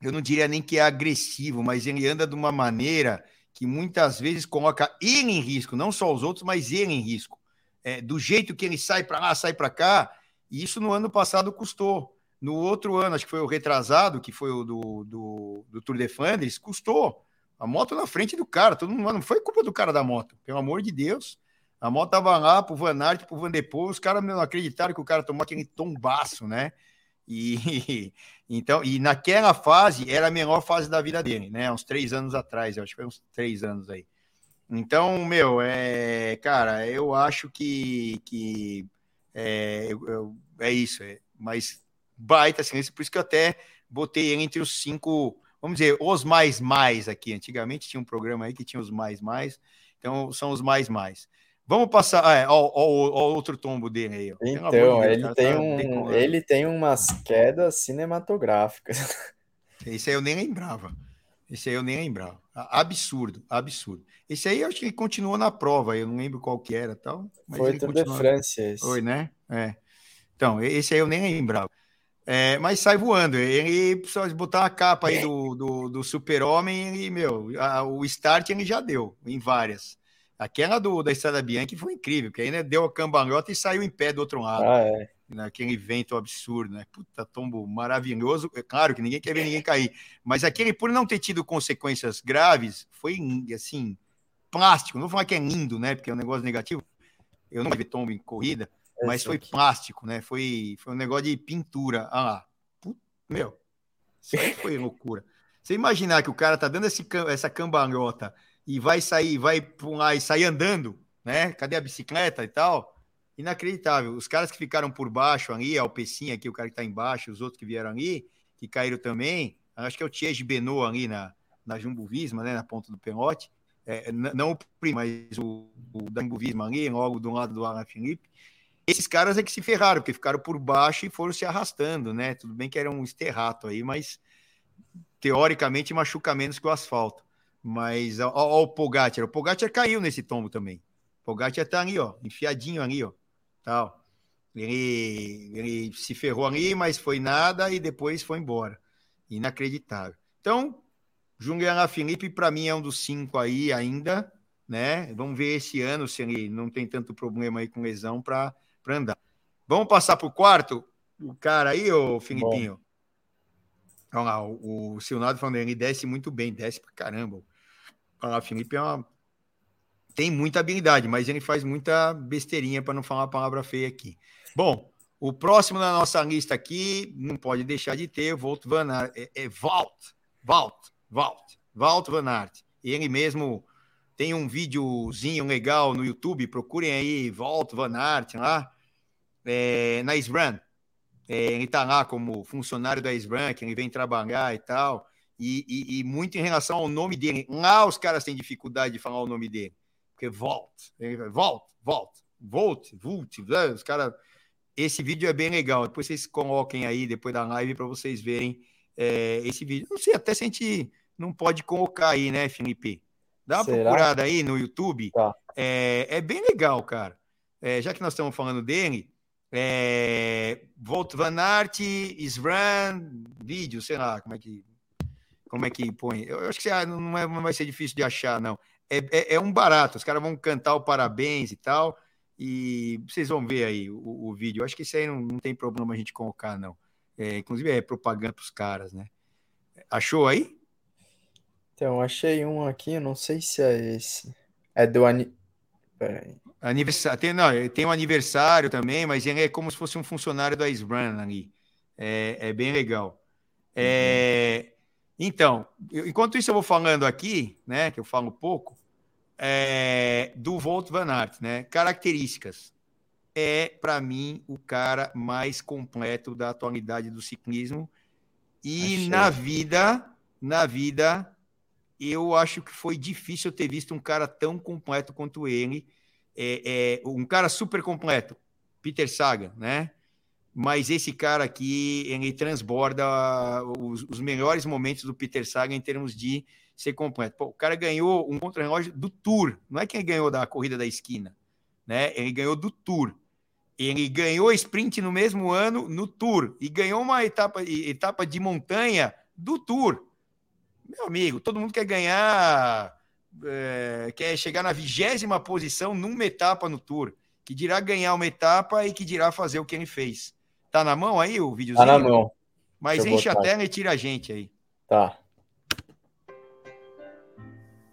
eu não diria nem que é agressivo, mas ele anda de uma maneira que muitas vezes coloca ele em risco, não só os outros, mas ele em risco. É, do jeito que ele sai para lá, sai para cá, e isso no ano passado custou. No outro ano, acho que foi o retrasado, que foi o do, do, do Tour de Flandres, custou. A moto na frente do cara, todo mundo, não foi culpa do cara da moto, pelo amor de Deus. A moto tava lá pro Van Aert, pro Van de Poel, os caras não acreditaram que o cara tomou aquele tombaço, né? E então, e naquela fase era a melhor fase da vida dele, né? Uns três anos atrás, acho que foi uns três anos aí. Então, meu, é, cara, eu acho que, que é, eu, é isso, é, mas baita silêncio, por isso que eu até botei entre os cinco, vamos dizer, os mais mais aqui. Antigamente tinha um programa aí que tinha os mais mais, então são os mais mais. Vamos passar. Ah, é, ó, ó, ó, outro tombo dele aí. Ó. Então, ele, Deus, tem tá um, ele tem umas quedas cinematográficas. Esse aí eu nem lembrava. Esse aí eu nem lembrava. Absurdo, absurdo. Esse aí eu acho que ele continuou na prova, eu não lembro qual que era tal. Foi Tour de France esse. Foi, né? É. Então, esse aí eu nem lembrava. É, mas sai voando. Ele precisa botar a capa aí do, do, do super-homem e, meu, a, o start ele já deu em várias. Aquela do, da Estrada Bianchi foi incrível, porque ainda deu a cambalhota e saiu em pé do outro lado. Ah, é. Naquele vento absurdo, né? Puta, tombo maravilhoso. É claro que ninguém quer ver ninguém cair. Mas aquele, por não ter tido consequências graves, foi assim, plástico. Não vou falar que é lindo, né? Porque é um negócio negativo. Eu não vi tombo em corrida, é mas foi plástico, né? Foi, foi um negócio de pintura. Ah lá. Puta, meu, isso aí foi loucura. Você imaginar que o cara tá dando esse, essa cambalhota e vai sair, vai pular e sair andando, né? Cadê a bicicleta e tal? Inacreditável. Os caras que ficaram por baixo ali, a Alpecinha aqui, o cara que tá embaixo, os outros que vieram ali, que caíram também, acho que é o Thierry Benot ali na, na Jumbo Visma, né? Na ponta do pelote. É, não o primo, mas o, o da Jumbo Visma ali, logo do lado do Alan Felipe. Esses caras é que se ferraram, porque ficaram por baixo e foram se arrastando, né? Tudo bem que era um esterrato aí, mas teoricamente machuca menos que o asfalto. Mas ó, ó, o Pogacar, o Pogacar caiu nesse tombo também. O Pogacar tá ali, ó, enfiadinho ali, ó, tal. Ele, ele se ferrou ali, mas foi nada e depois foi embora. Inacreditável. Então, Juliana Felipe, para mim, é um dos cinco aí ainda, né? Vamos ver esse ano se ele não tem tanto problema aí com lesão para andar. Vamos passar para o quarto? O cara aí, ô Filipinho. Olha lá, o, o Silnado falando, ele desce muito bem, desce para caramba. Felipe é uma... tem muita habilidade, mas ele faz muita besteirinha para não falar palavra feia aqui. Bom, o próximo na nossa lista aqui não pode deixar de ter Volt Van Aert, é, é Walt, Walt, Walt Van Aert. Ele mesmo tem um videozinho legal no YouTube, procurem aí Walt Van Aert lá, é, na SRAM. É, ele está lá como funcionário da SRAM, que ele vem trabalhar e tal. E, e, e, muito em relação ao nome dele. Lá os caras têm dificuldade de falar o nome dele. Porque Volt, Volt, Volt, Volt, Volt, né? os caras. Esse vídeo é bem legal. Depois vocês coloquem aí, depois da live, para vocês verem é, esse vídeo. Não sei até se a gente não pode colocar aí, né, Felipe? Dá uma Será? procurada aí no YouTube. Tá. É, é bem legal, cara. É, já que nós estamos falando dele, é, Volt Van Aert, Sran, vídeo, sei lá, como é que como é que põe? Eu acho que não, é, não vai ser difícil de achar, não. É, é, é, um barato, os caras vão cantar o parabéns e tal, e vocês vão ver aí o, o vídeo. Eu acho que isso aí não, não tem problema a gente colocar, não. É, inclusive é propaganda para os caras, né? Achou aí? Então, achei um aqui, não sei se é esse. É do ani... Aniversário. Tem, não, tem um aniversário também, mas ele é como se fosse um funcionário da Sbran ali. É, é bem legal. É, então, enquanto isso eu vou falando aqui, né, que eu falo pouco, é, do Volt Van Aert, né, características. é, para mim, o cara mais completo da atualidade do ciclismo. E Achei. na vida, na vida, eu acho que foi difícil ter visto um cara tão completo quanto ele. É, é, um cara super completo, Peter Saga, né? Mas esse cara aqui, ele transborda os, os melhores momentos do Peter Saga em termos de ser completo. Pô, o cara ganhou um contra-relógio do Tour, não é que ele ganhou da corrida da esquina, né? Ele ganhou do Tour. Ele ganhou sprint no mesmo ano no Tour e ganhou uma etapa, etapa de montanha do Tour. Meu amigo, todo mundo quer ganhar, é, quer chegar na vigésima posição numa etapa no Tour. Que dirá ganhar uma etapa e que dirá fazer o que ele fez. Tá na mão aí o videozinho? Tá na mão. Mas enche botar. a tela e tira a gente aí. Tá.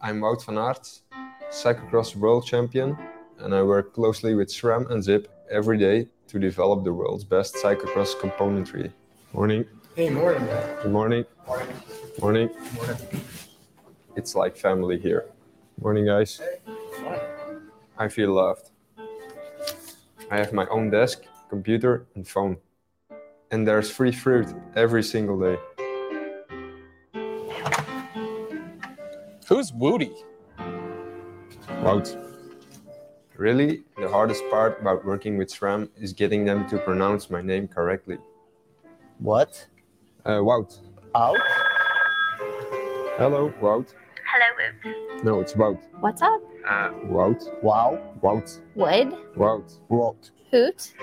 I'm Wout van Aert, cyclocross world champion, and I work closely with SRAM and Zip every day to develop the world's best cyclocross componentry. Morning. Hey, morning. Good morning. Morning. Morning. Morning. It's like family here. Morning, guys. Hey. I feel loved. I have my own desk, computer, and phone. And there's free fruit every single day. Who's Woody? Wout. Really, the hardest part about working with SRAM is getting them to pronounce my name correctly. What? Uh, Wout. Out? Hello, Wout. Hello, Woot. No, it's Wout. What's up? Uh, Wout. Wow. Wout. Wood. Wout. Walt. Hoot.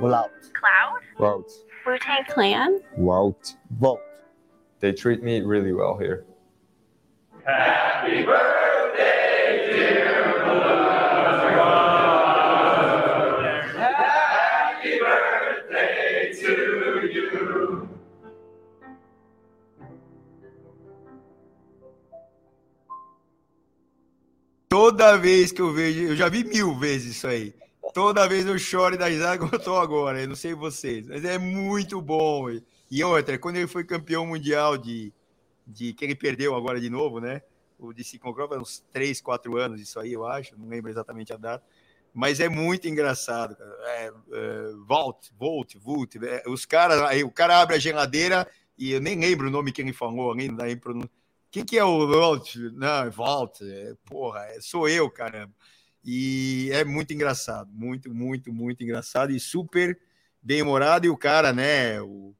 Wout. Cloud. Wout. Wu Tang Clan. Wout. Vote. They treat me really well here. Happy birthday, dear Happy birthday to you. Toda vez que eu vejo, eu já vi mil vezes isso aí. Toda vez eu choro da risada como eu tô agora. Eu não sei vocês, mas é muito bom. E outra, quando ele foi campeão mundial de, de que ele perdeu agora de novo, né? O de ciclocross, uns 3, 4 anos, isso aí, eu acho, não lembro exatamente a data. Mas é muito engraçado. É, é, Volt, Volt, Volt. É, os caras, aí o cara abre a geladeira e eu nem lembro o nome que ele falou ali, dá pronun... Quem que é o Volt? Não, é Volt. É, porra, é, sou eu, caramba. E é muito engraçado, muito, muito, muito engraçado e super bem humorado. E o cara, né? O,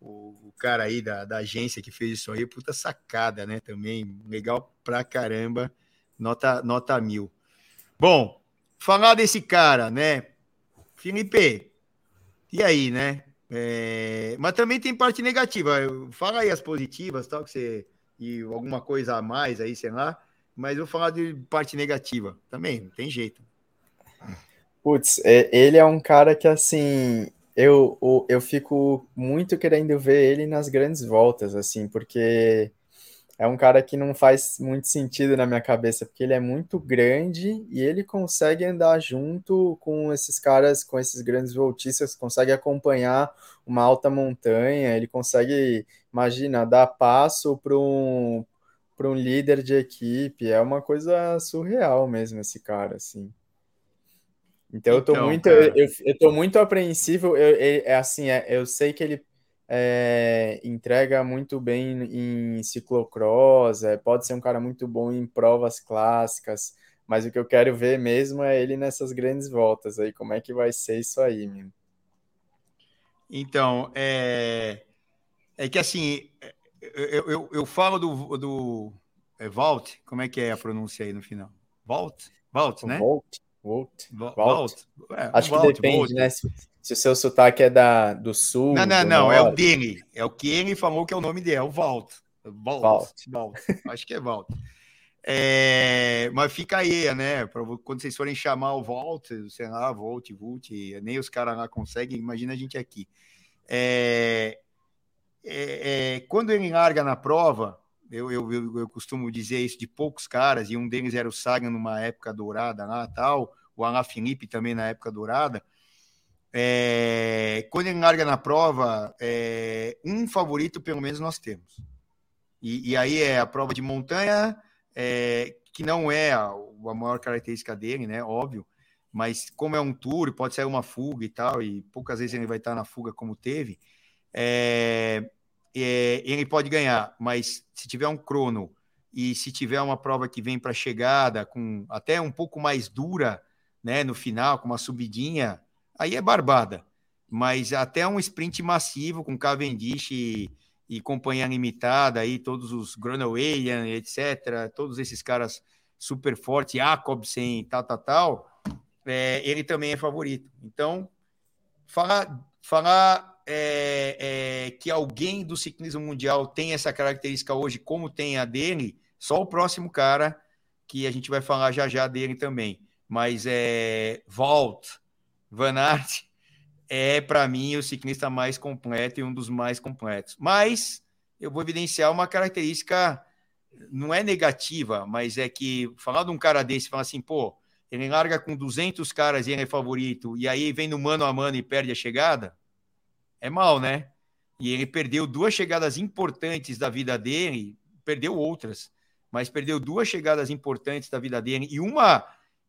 o, o, cara aí da, da agência que fez isso aí, puta sacada, né? Também legal pra caramba, nota, nota mil. Bom, falar desse cara, né? Felipe, e aí, né? É, mas também tem parte negativa. Fala aí as positivas, tal, que você. E alguma coisa a mais aí, sei lá. Mas eu vou falar de parte negativa também, não tem jeito. Putz, é, ele é um cara que assim, eu, eu fico muito querendo ver ele nas grandes voltas, assim, porque é um cara que não faz muito sentido na minha cabeça, porque ele é muito grande e ele consegue andar junto com esses caras, com esses grandes voltistas, consegue acompanhar uma alta montanha, ele consegue, imagina, dar passo para um, para um líder de equipe, é uma coisa surreal mesmo esse cara, assim. Então, eu tô Então, muito, cara. eu, eu tô muito apreensivo. Eu, eu- é assim, é, eu sei que ele é, entrega muito bem em ciclocross, é, pode ser um cara muito bom em provas clássicas, mas o que eu quero ver mesmo é ele nessas grandes voltas aí. Como é que vai ser isso aí, meu? Então, é, é que assim, eu, eu, eu falo do, do é Vault, como é que é a pronúncia aí no final? Vault? Vault, né? Volt, Volt. Va- Vault. É, Acho que Vault, depende, Vault. né? Se, se o seu sotaque é da, do sul. Não, não, não, é o norte. dele. É o que ele falou que é o nome dele, é o Vault. Vault. Vault. Vault. Acho que é Vault. É, mas fica aí, né? Pra, quando vocês forem chamar o Vault, sei lá, Volt, Vult, nem os caras lá conseguem, imagina a gente aqui. É, é, é, quando ele larga na prova, eu, eu, eu, eu costumo dizer isso de poucos caras, e um deles era o Sagan numa época dourada lá tal, o Alain Felipe também na época dourada. É, quando ele larga na prova, é, um favorito pelo menos nós temos. E, e aí é a prova de montanha, é, que não é a, a maior característica dele, né? Óbvio. mas como é um tour, pode ser uma fuga e tal, e poucas vezes ele vai estar na fuga como teve, é, é, ele pode ganhar, mas se tiver um crono e se tiver uma prova que vem para chegada, com até um pouco mais dura, né, no final, com uma subidinha, aí é barbada. Mas até um sprint massivo com Cavendish e, e companhia limitada, aí todos os Groenewegen, etc., todos esses caras super fortes, Jacobsen, tal, tal, tal, é, ele também é favorito. Então, falar, falar é, é, que alguém do ciclismo mundial tem essa característica hoje, como tem a dele, só o próximo cara, que a gente vai falar já já dele também. Mas é Walt Van Aert é, para mim, o ciclista mais completo e um dos mais completos. Mas eu vou evidenciar uma característica, não é negativa, mas é que falar de um cara desse, falar assim, pô, ele larga com 200 caras e ele é favorito, e aí vem no mano a mano e perde a chegada, é mal, né? E ele perdeu duas chegadas importantes da vida dele, perdeu outras, mas perdeu duas chegadas importantes da vida dele, e uma,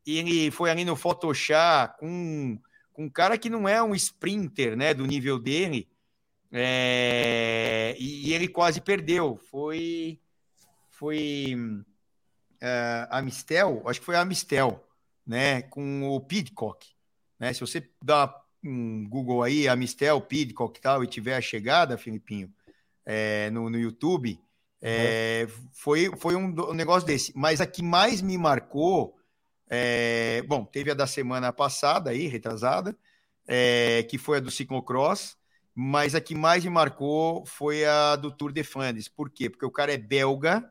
ele foi ali no Photoshop com, com um cara que não é um sprinter, né, do nível dele, é, e, e ele quase perdeu, foi, foi uh, a Mistel, acho que foi a Mistel, né, com o Pidcock. Né? Se você dá um Google aí, a Mistel, Pidcock e tal, e tiver a chegada, Filipinho, é, no, no YouTube, é, uhum. foi, foi um, um, negócio desse. Mas a que mais me marcou, é, bom, teve a da semana passada aí, retrasada, é, que foi a do ciclocross, mas a que mais me marcou foi a do Tour de Flandres. Por quê? Porque o cara é belga,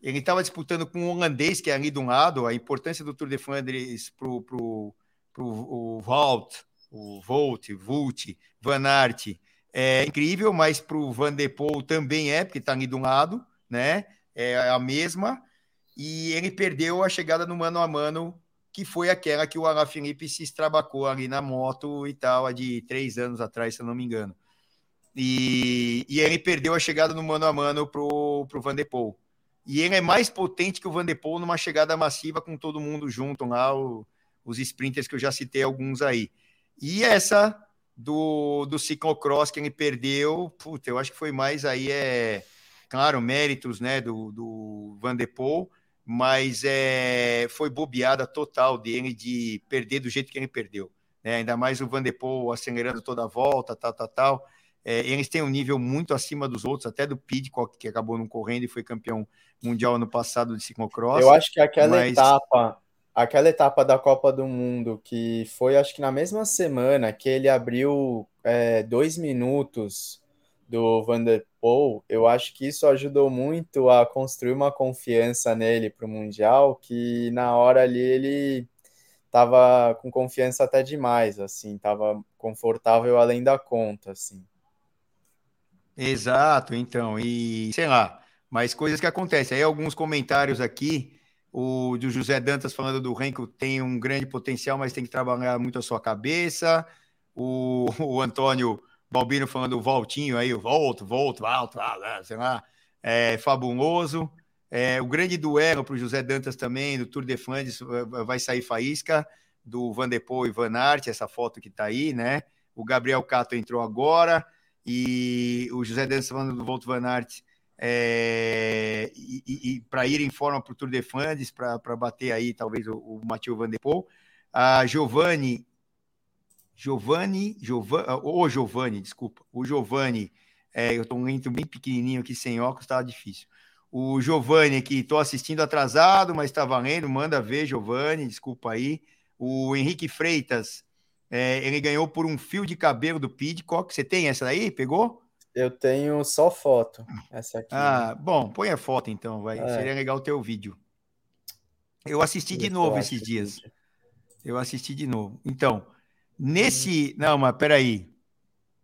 ele estava disputando com um holandês, que é ali de um lado, a importância do Tour de Flandres para o Volt, o Volt, Vult, Van Aert, é incrível, mas para o Van de Poel também é, porque está ali um lado, né? É a mesma. E ele perdeu a chegada no mano a mano, que foi aquela que o Alaphilippe se estrabacou ali na moto e tal, há de três anos atrás, se eu não me engano. E, e ele perdeu a chegada no mano a mano para o Van de Poel. E ele é mais potente que o Van de Poel numa chegada massiva com todo mundo junto lá, o, os sprinters que eu já citei alguns aí. E essa do, do ciclocross que ele perdeu, puta, eu acho que foi mais aí, é claro, méritos né, do, do Van de Poel, mas é, foi bobeada total dele de perder do jeito que ele perdeu. Né? Ainda mais o Van de Poel acelerando toda a volta, tal, tal, tal. É, eles têm um nível muito acima dos outros, até do Pidcock, que acabou não correndo e foi campeão mundial ano passado de ciclocross. Eu acho que aquela mas... etapa, aquela etapa da Copa do Mundo, que foi acho que na mesma semana que ele abriu é, dois minutos do Van der Poel, eu acho que isso ajudou muito a construir uma confiança nele para o Mundial, que na hora ali ele estava com confiança até demais, assim, estava confortável além da conta, assim. Exato, então, e sei lá, mas coisas que acontecem. Aí alguns comentários aqui, o do José Dantas falando do Renko tem um grande potencial, mas tem que trabalhar muito a sua cabeça. O, o Antônio Balbino falando do Voltinho aí, o volto, volto, alto, alto, sei lá, é fabuloso. É, o grande duelo para o José Dantas também, do Tour de Flandres, vai sair faísca, do Van de Poel e Van Aert, essa foto que está aí, né? O Gabriel Cato entrou agora. E o José Dantas falando do Volto Van Aert, é, e, e para ir em forma para o Tour de Flandres, para bater aí talvez o, o Mathieu Van Der Poel. A Giovanni, Giovanni, Giovanni, o Giovanni, desculpa, o Giovanni, é, eu estou lento bem pequenininho aqui sem óculos, estava difícil. O Giovanni aqui, estou assistindo atrasado, mas está valendo, manda ver, Giovanni, desculpa aí. O Henrique Freitas, é, ele ganhou por um fio de cabelo do Pidcock. Você tem essa daí? Pegou? Eu tenho só foto. Essa aqui. Ah, bom, põe a foto então, vai. É. Seria legal ter o vídeo. Eu assisti de novo esses dias. Eu assisti de novo. Então, nesse. Não, mas peraí.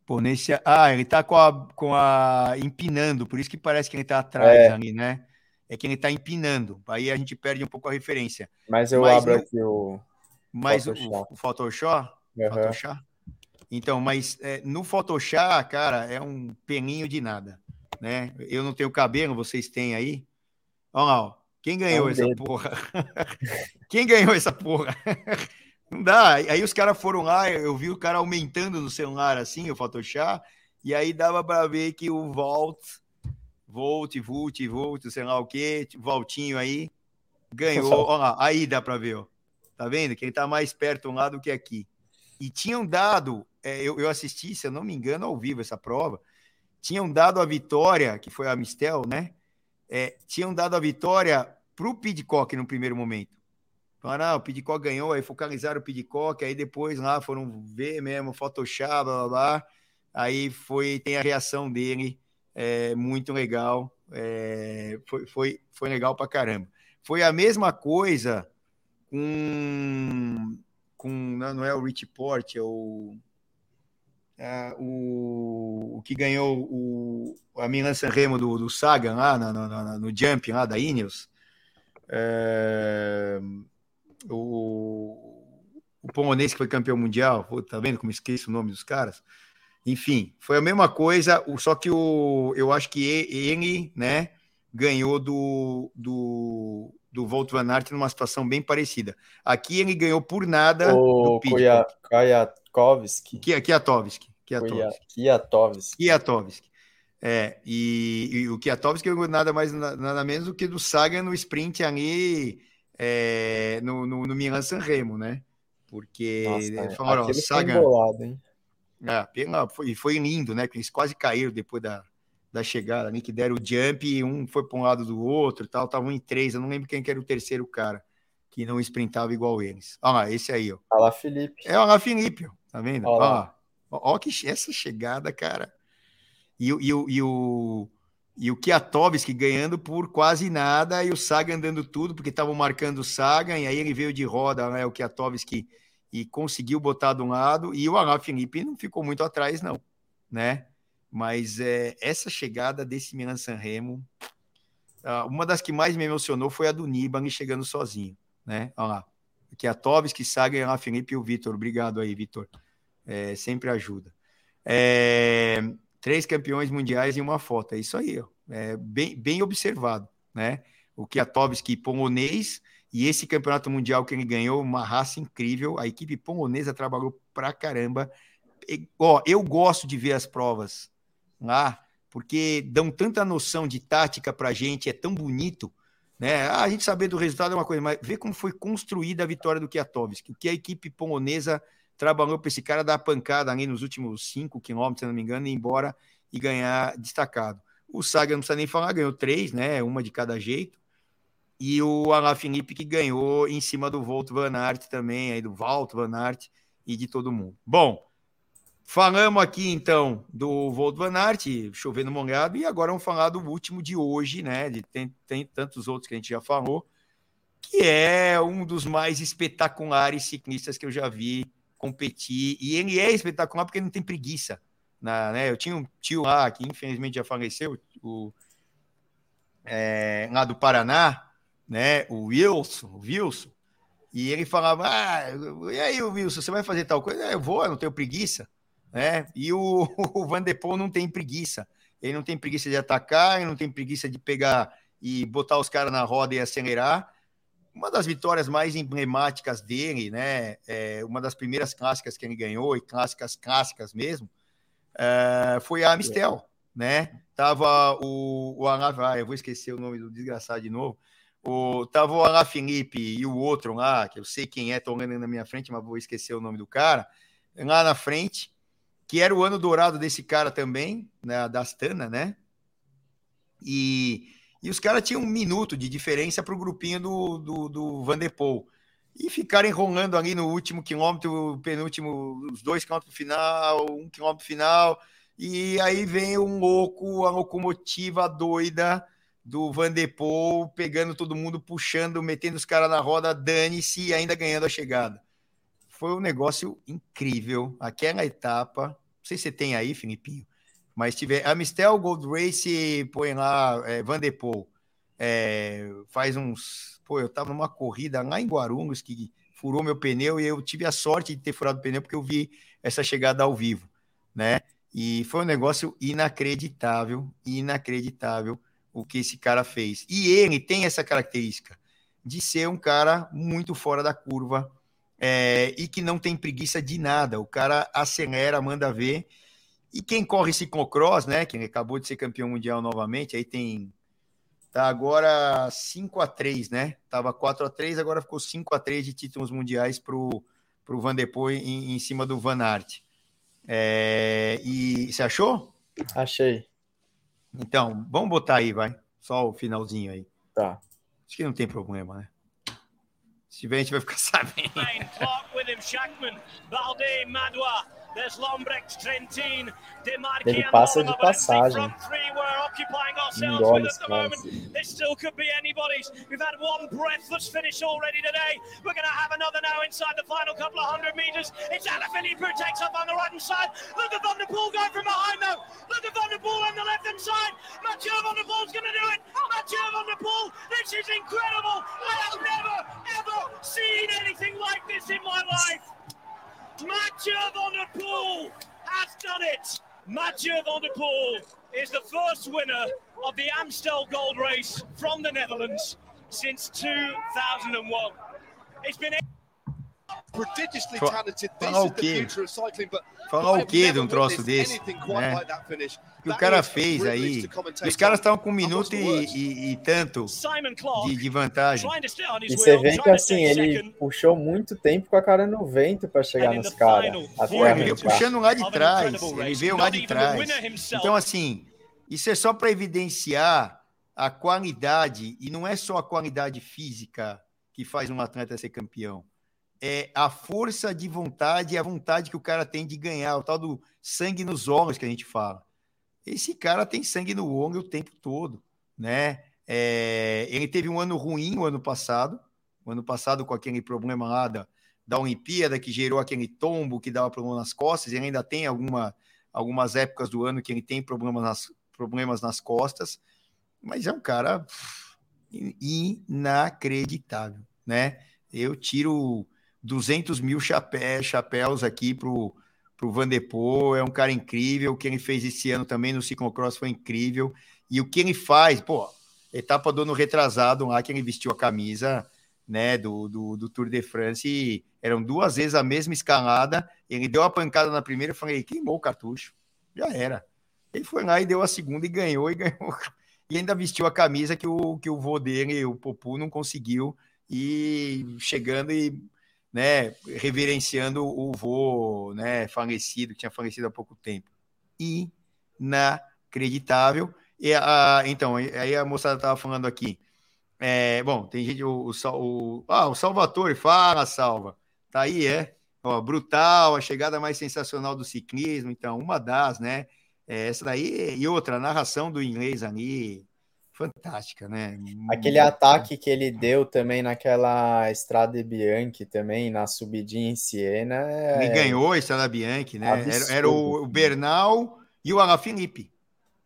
Pô, nesse. Ah, ele tá com a, com a. empinando, por isso que parece que ele tá atrás é. ali, né? É que ele tá empinando. Aí a gente perde um pouco a referência. Mas eu mas abro no... aqui o. Mas Photoshop. o, o Photoshop Uhum. Photoshop? Então, mas é, no Photoshop, cara, é um peninho de nada, né? Eu não tenho cabelo, vocês têm aí. Olha lá, ó. quem ganhou é essa porra? quem ganhou essa porra? Não dá. Aí os caras foram lá, eu vi o cara aumentando no celular assim, o Photoshop, e aí dava para ver que o Volt, Volt, Volt, Volt, sei lá o que, Voltinho aí, ganhou. Olha lá, aí dá para ver, ó. Tá vendo? Que ele tá mais perto um lado que aqui. E tinham dado, é, eu, eu assisti, se eu não me engano, ao vivo essa prova, tinham dado a vitória, que foi a Mistel, né? É, tinham dado a vitória para o Pidcock no primeiro momento. Falaram, ah, o Pidcock ganhou, aí focalizaram o Pidcock, aí depois lá foram ver mesmo, Photoshop, blá blá blá. Aí foi, tem a reação dele, é, muito legal. É, foi, foi, foi legal pra caramba. Foi a mesma coisa com. com não é o Rich Port, é o. É, o, o que ganhou o, a Milan Sanremo do, do Sagan lá no, no, no Jump lá da Ineos. É, o, o polonês que foi campeão mundial, tá vendo como esqueço o nome dos caras? Enfim, foi a mesma coisa, só que o, eu acho que ele, né, ganhou do, do, do Volt Van Aert numa situação bem parecida. Aqui ele ganhou por nada o do Kwiatkowski. Kwiatkowski. Kwiatkowski. Kwiatkowski. É, e, e o Kwiatkowski ganhou nada mais, nada menos do que do Sagan no sprint ali é, no, no, no Milan Sanremo, né? Porque Nossa, falaram, ó, Sagan. Embolado, hein? É, foi, foi lindo, né? Que eles quase caíram depois da, da chegada, né? Que deram o jump e um foi para um lado do outro tal. Estavam em três, eu não lembro quem que era o terceiro cara que não sprintava igual eles. Olha lá, esse aí, ó. Olha lá, Felipe. É, olha lá, Felipe, ó. Tá vendo? Olha lá. Olha que essa chegada, cara. E, e, e, e o e o Kiatovski ganhando por quase nada e o Sagan dando tudo, porque estavam marcando o Sagan, e aí ele veio de roda, né, o Kiatovski, e conseguiu botar de um lado, e o Alain Felipe não ficou muito atrás, não, né? Mas é, essa chegada desse Milan Sanremo, uh, uma das que mais me emocionou foi a do Nibali chegando sozinho, né? Olha lá, Kiatovski, Sagan, Alain Felipe e o Vitor. Obrigado aí, Vitor. É, sempre ajuda. É, três campeões mundiais em uma foto. É isso aí, ó. É bem, bem observado, né? O Kwiatkowski polonês e esse campeonato mundial que ele ganhou, uma raça incrível. A equipe polonesa trabalhou pra caramba. E, ó, eu gosto de ver as provas lá, porque dão tanta noção de tática pra gente, é tão bonito. Né? Ah, a gente saber do resultado é uma coisa, mas ver como foi construída a vitória do Kwiatkowski, o que a equipe polonesa trabalhou para esse cara dar pancada ali nos últimos 5 quilômetros, se não me engano, e ir embora e ganhar destacado. O Saga não precisa nem falar, ganhou três, né? Uma de cada jeito. E o Alain Felipe que ganhou em cima do Volt Van Aert também, aí do Walt Van Aert e de todo mundo. Bom, falamos aqui então do Volt Van Aert, chovendo molhado, e agora vamos falar do último de hoje, né? De, tem, tem tantos outros que a gente já falou, que é um dos mais espetaculares ciclistas que eu já vi competir. E ele é espetacular porque ele não tem preguiça. Na, né? Eu tinha um tio lá que infelizmente já faleceu, o, é, lá do Paraná, né? O Wilson, o Wilson. E ele falava: Ah, e aí, Wilson, você vai fazer tal coisa? Eu vou, eu não tenho preguiça. Né? E o, o Van de Poel não tem preguiça. Ele não tem preguiça de atacar, ele não tem preguiça de pegar e botar os caras na roda e acelerar uma das vitórias mais emblemáticas dele, né? É, uma das primeiras clássicas que ele ganhou, e clássicas clássicas mesmo, é, foi a Amistel, né? Tava o, o Alain, eu vou esquecer o nome do desgraçado de novo. O, tava o Alain Felipe e o outro lá, que eu sei quem é, tô olhando na minha frente, mas vou esquecer o nome do cara, lá na frente, que era o ano dourado desse cara também, né, da Astana, né? E e os caras tinham um minuto de diferença para o grupinho do, do, do Van der Poel. E ficaram enrolando ali no último quilômetro, penúltimo, os dois quilômetros final, um quilômetro final. E aí vem um louco, a locomotiva doida do Van der Poel, pegando todo mundo, puxando, metendo os caras na roda, dane-se e ainda ganhando a chegada. Foi um negócio incrível. Aquela etapa, não sei se você tem aí, Filipinho, mas tiver Amistel Gold Race, põe lá é, Van de Poel. É, faz uns. Pô, eu tava numa corrida lá em Guarulhos que furou meu pneu e eu tive a sorte de ter furado o pneu porque eu vi essa chegada ao vivo, né? E foi um negócio inacreditável, inacreditável o que esse cara fez. E ele tem essa característica de ser um cara muito fora da curva é, e que não tem preguiça de nada. O cara acelera, manda ver. E quem corre ciclocross, né? Quem acabou de ser campeão mundial novamente, aí tem. Tá agora 5 a 3 né? Tava 4 a 3 agora ficou 5 a 3 de títulos mundiais pro, pro Van der Poel em, em cima do Van Aert. É, e você achou? Achei. Então, vamos botar aí, vai. Só o finalzinho aí. Tá. Acho que não tem problema, né? Se tiver, a gente vai ficar sabendo. Clark with him, Shackman, Balde, Madua. There's Lombrecht, Ele passa de passagem. Front three we're occupying ourselves Engole os the caras. moment. This still could be anybody's. We've had one breathless finish already today. We're going to have another now inside the final couple of hundred meters. It's Alaphilippe who takes up on the right hand side. Look at Van der Poel going from behind though. Look at Van der Poel on the left hand side. Mathieu Van der Poel's going to do it. Mathieu Van der Poel, this is incredible. I have never ever seen anything like this in my life. Mathieu Van der Poel has done it. Mathieu Van der Poel is the first winner of the Amstel Gold Race from the Netherlands since 2001. It's been falar o quê? Falar o quê de um troço desse? né? que o cara fez aí. Os caras estavam com um minuto e, e- e tanto de, de vantagem. E você vê que assim, ele puxou muito tempo com a cara no vento para chegar nos caras. ele veio puxando lá de trás. Ele veio lá de trás. Então, assim, isso é só para evidenciar a qualidade, e não é só a qualidade física que faz um atleta ser campeão. É a força de vontade e a vontade que o cara tem de ganhar, o tal do sangue nos olhos que a gente fala. Esse cara tem sangue no olho o tempo todo, né? É, ele teve um ano ruim o ano passado, o ano passado com aquele problema lá da, da Olimpíada que gerou aquele tombo que dava problema nas costas, ele ainda tem alguma, algumas épocas do ano que ele tem problemas nas, problemas nas costas, mas é um cara inacreditável, né? Eu tiro 200 mil chapé, chapéus aqui pro, pro Van de Poel, é um cara incrível, o que ele fez esse ano também no ciclocross foi incrível, e o que ele faz, pô, etapa do ano retrasado lá que ele vestiu a camisa, né, do, do, do Tour de France, e eram duas vezes a mesma escalada, ele deu a pancada na primeira, eu falei, queimou o cartucho, já era. Ele foi lá e deu a segunda e ganhou, e ganhou, e ainda vestiu a camisa que o, que o vô dele, o Popu, não conseguiu, e chegando e né, reverenciando o vô, né, falecido, que tinha falecido há pouco tempo. Inacreditável. E a, então, aí a moçada estava falando aqui. É, bom, tem gente, o, o, o, ah, o Salvatore, fala, Salva. Tá aí, é? Ó, brutal, a chegada mais sensacional do ciclismo, então, uma das, né? É, essa daí, e outra, a narração do inglês ali, fantástica, né? Aquele ataque que ele deu também naquela Estrada Bianchi também, na subidinha em Siena. Ele É... ganhou a Estrada Bianchi, né? Era, era, o, o Bernal e o Alaphilippe.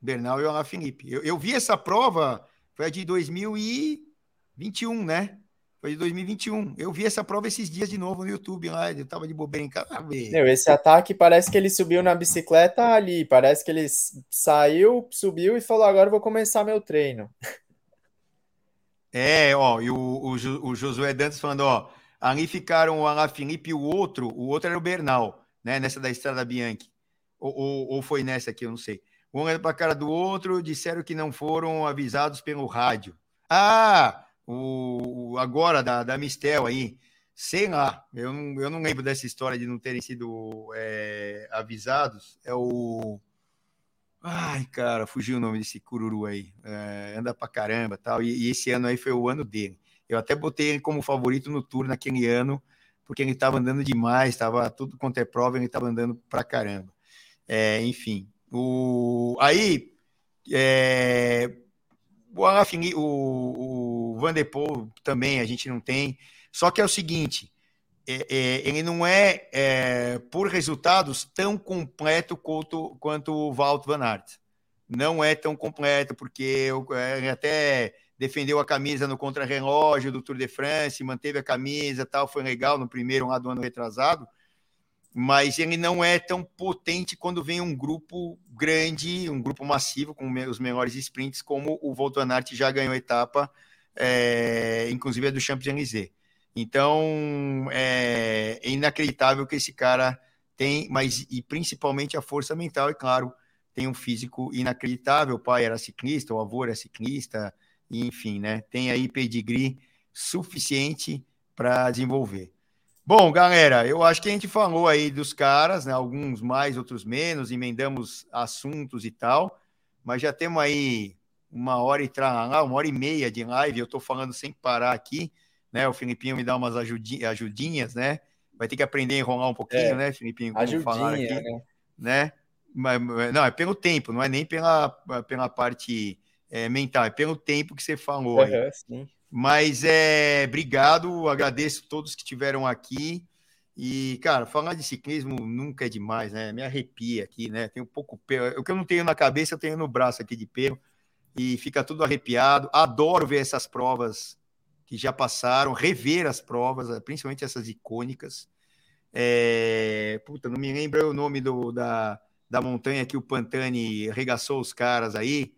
Bernal e o Alaphilippe. Eu, eu vi essa prova, foi a de 2021, né? Foi de 2021. Eu vi essa prova esses dias de novo no YouTube lá. Eu tava de bobeira em casa. Meu, esse ataque parece que ele subiu na bicicleta ali. Parece que ele saiu, subiu e falou: agora eu vou começar meu treino. É, ó, e o, o, o Josué Dantas falando, ó, ali ficaram o Alaphilippe e o outro, o outro era o Bernal, né? Nessa da Estrada Bianchi. Ou, ou, ou foi nessa aqui, eu não sei. Um olhando para a cara do outro, disseram que não foram avisados pelo rádio. Ah! O, agora da, da Mistel aí, sei lá, eu não, eu não lembro dessa história de não terem sido é, avisados. É o. Ai, cara, fugiu o nome desse cururu aí. É, anda pra caramba tal. E, e, esse ano aí foi o ano dele. Eu até botei ele como favorito no tour naquele ano, porque ele estava andando demais, estava tudo quanto é prova, ele estava andando pra caramba. É, enfim. O, aí. É, o, Alaphilippe, o, o Van de Poel também a gente não tem. Só que é o seguinte, é, é, ele não é, é, por resultados, tão completo quanto, quanto o Walt Van Aert. Não é tão completo, porque ele até defendeu a camisa no contrarrelógio do Tour de France, manteve a camisa tal, foi legal no primeiro lá do ano retrasado, mas ele não é tão potente quando vem um grupo grande, um grupo massivo, com os melhores sprints, como o Volt Van Aert já ganhou etapa, é, inclusive é do Champs-Élysées. Então, é, é inacreditável que esse cara tem, mas e principalmente a força mental, e claro, tem um físico inacreditável. O pai era ciclista, o avô era ciclista, enfim, né? Tem aí pedigree suficiente para desenvolver. Bom, galera, eu acho que a gente falou aí dos caras, né? Alguns mais, outros menos, emendamos assuntos e tal, mas já temos aí uma hora e lá, uma hora e meia de live. Eu estou falando sem parar aqui, né? O Filipinho me dá umas ajudinhas, né? Vai ter que aprender a enrolar um pouquinho, é, né, Filipinho? Como ajudinha, falar aqui, né? né? Mas, não, é pelo tempo, não é nem pela, pela parte é, mental, é pelo tempo que você falou. Uhum, sim. Mas é obrigado, agradeço todos que estiveram aqui. E, cara, falar de ciclismo nunca é demais, né? Me arrepia aqui, né? Tem um pouco pelo. O que eu não tenho na cabeça, eu tenho no braço aqui de pelo. E fica tudo arrepiado. Adoro ver essas provas que já passaram, rever as provas, principalmente essas icônicas. É... Puta, não me lembro o nome do, da, da montanha que o Pantani arregaçou os caras aí.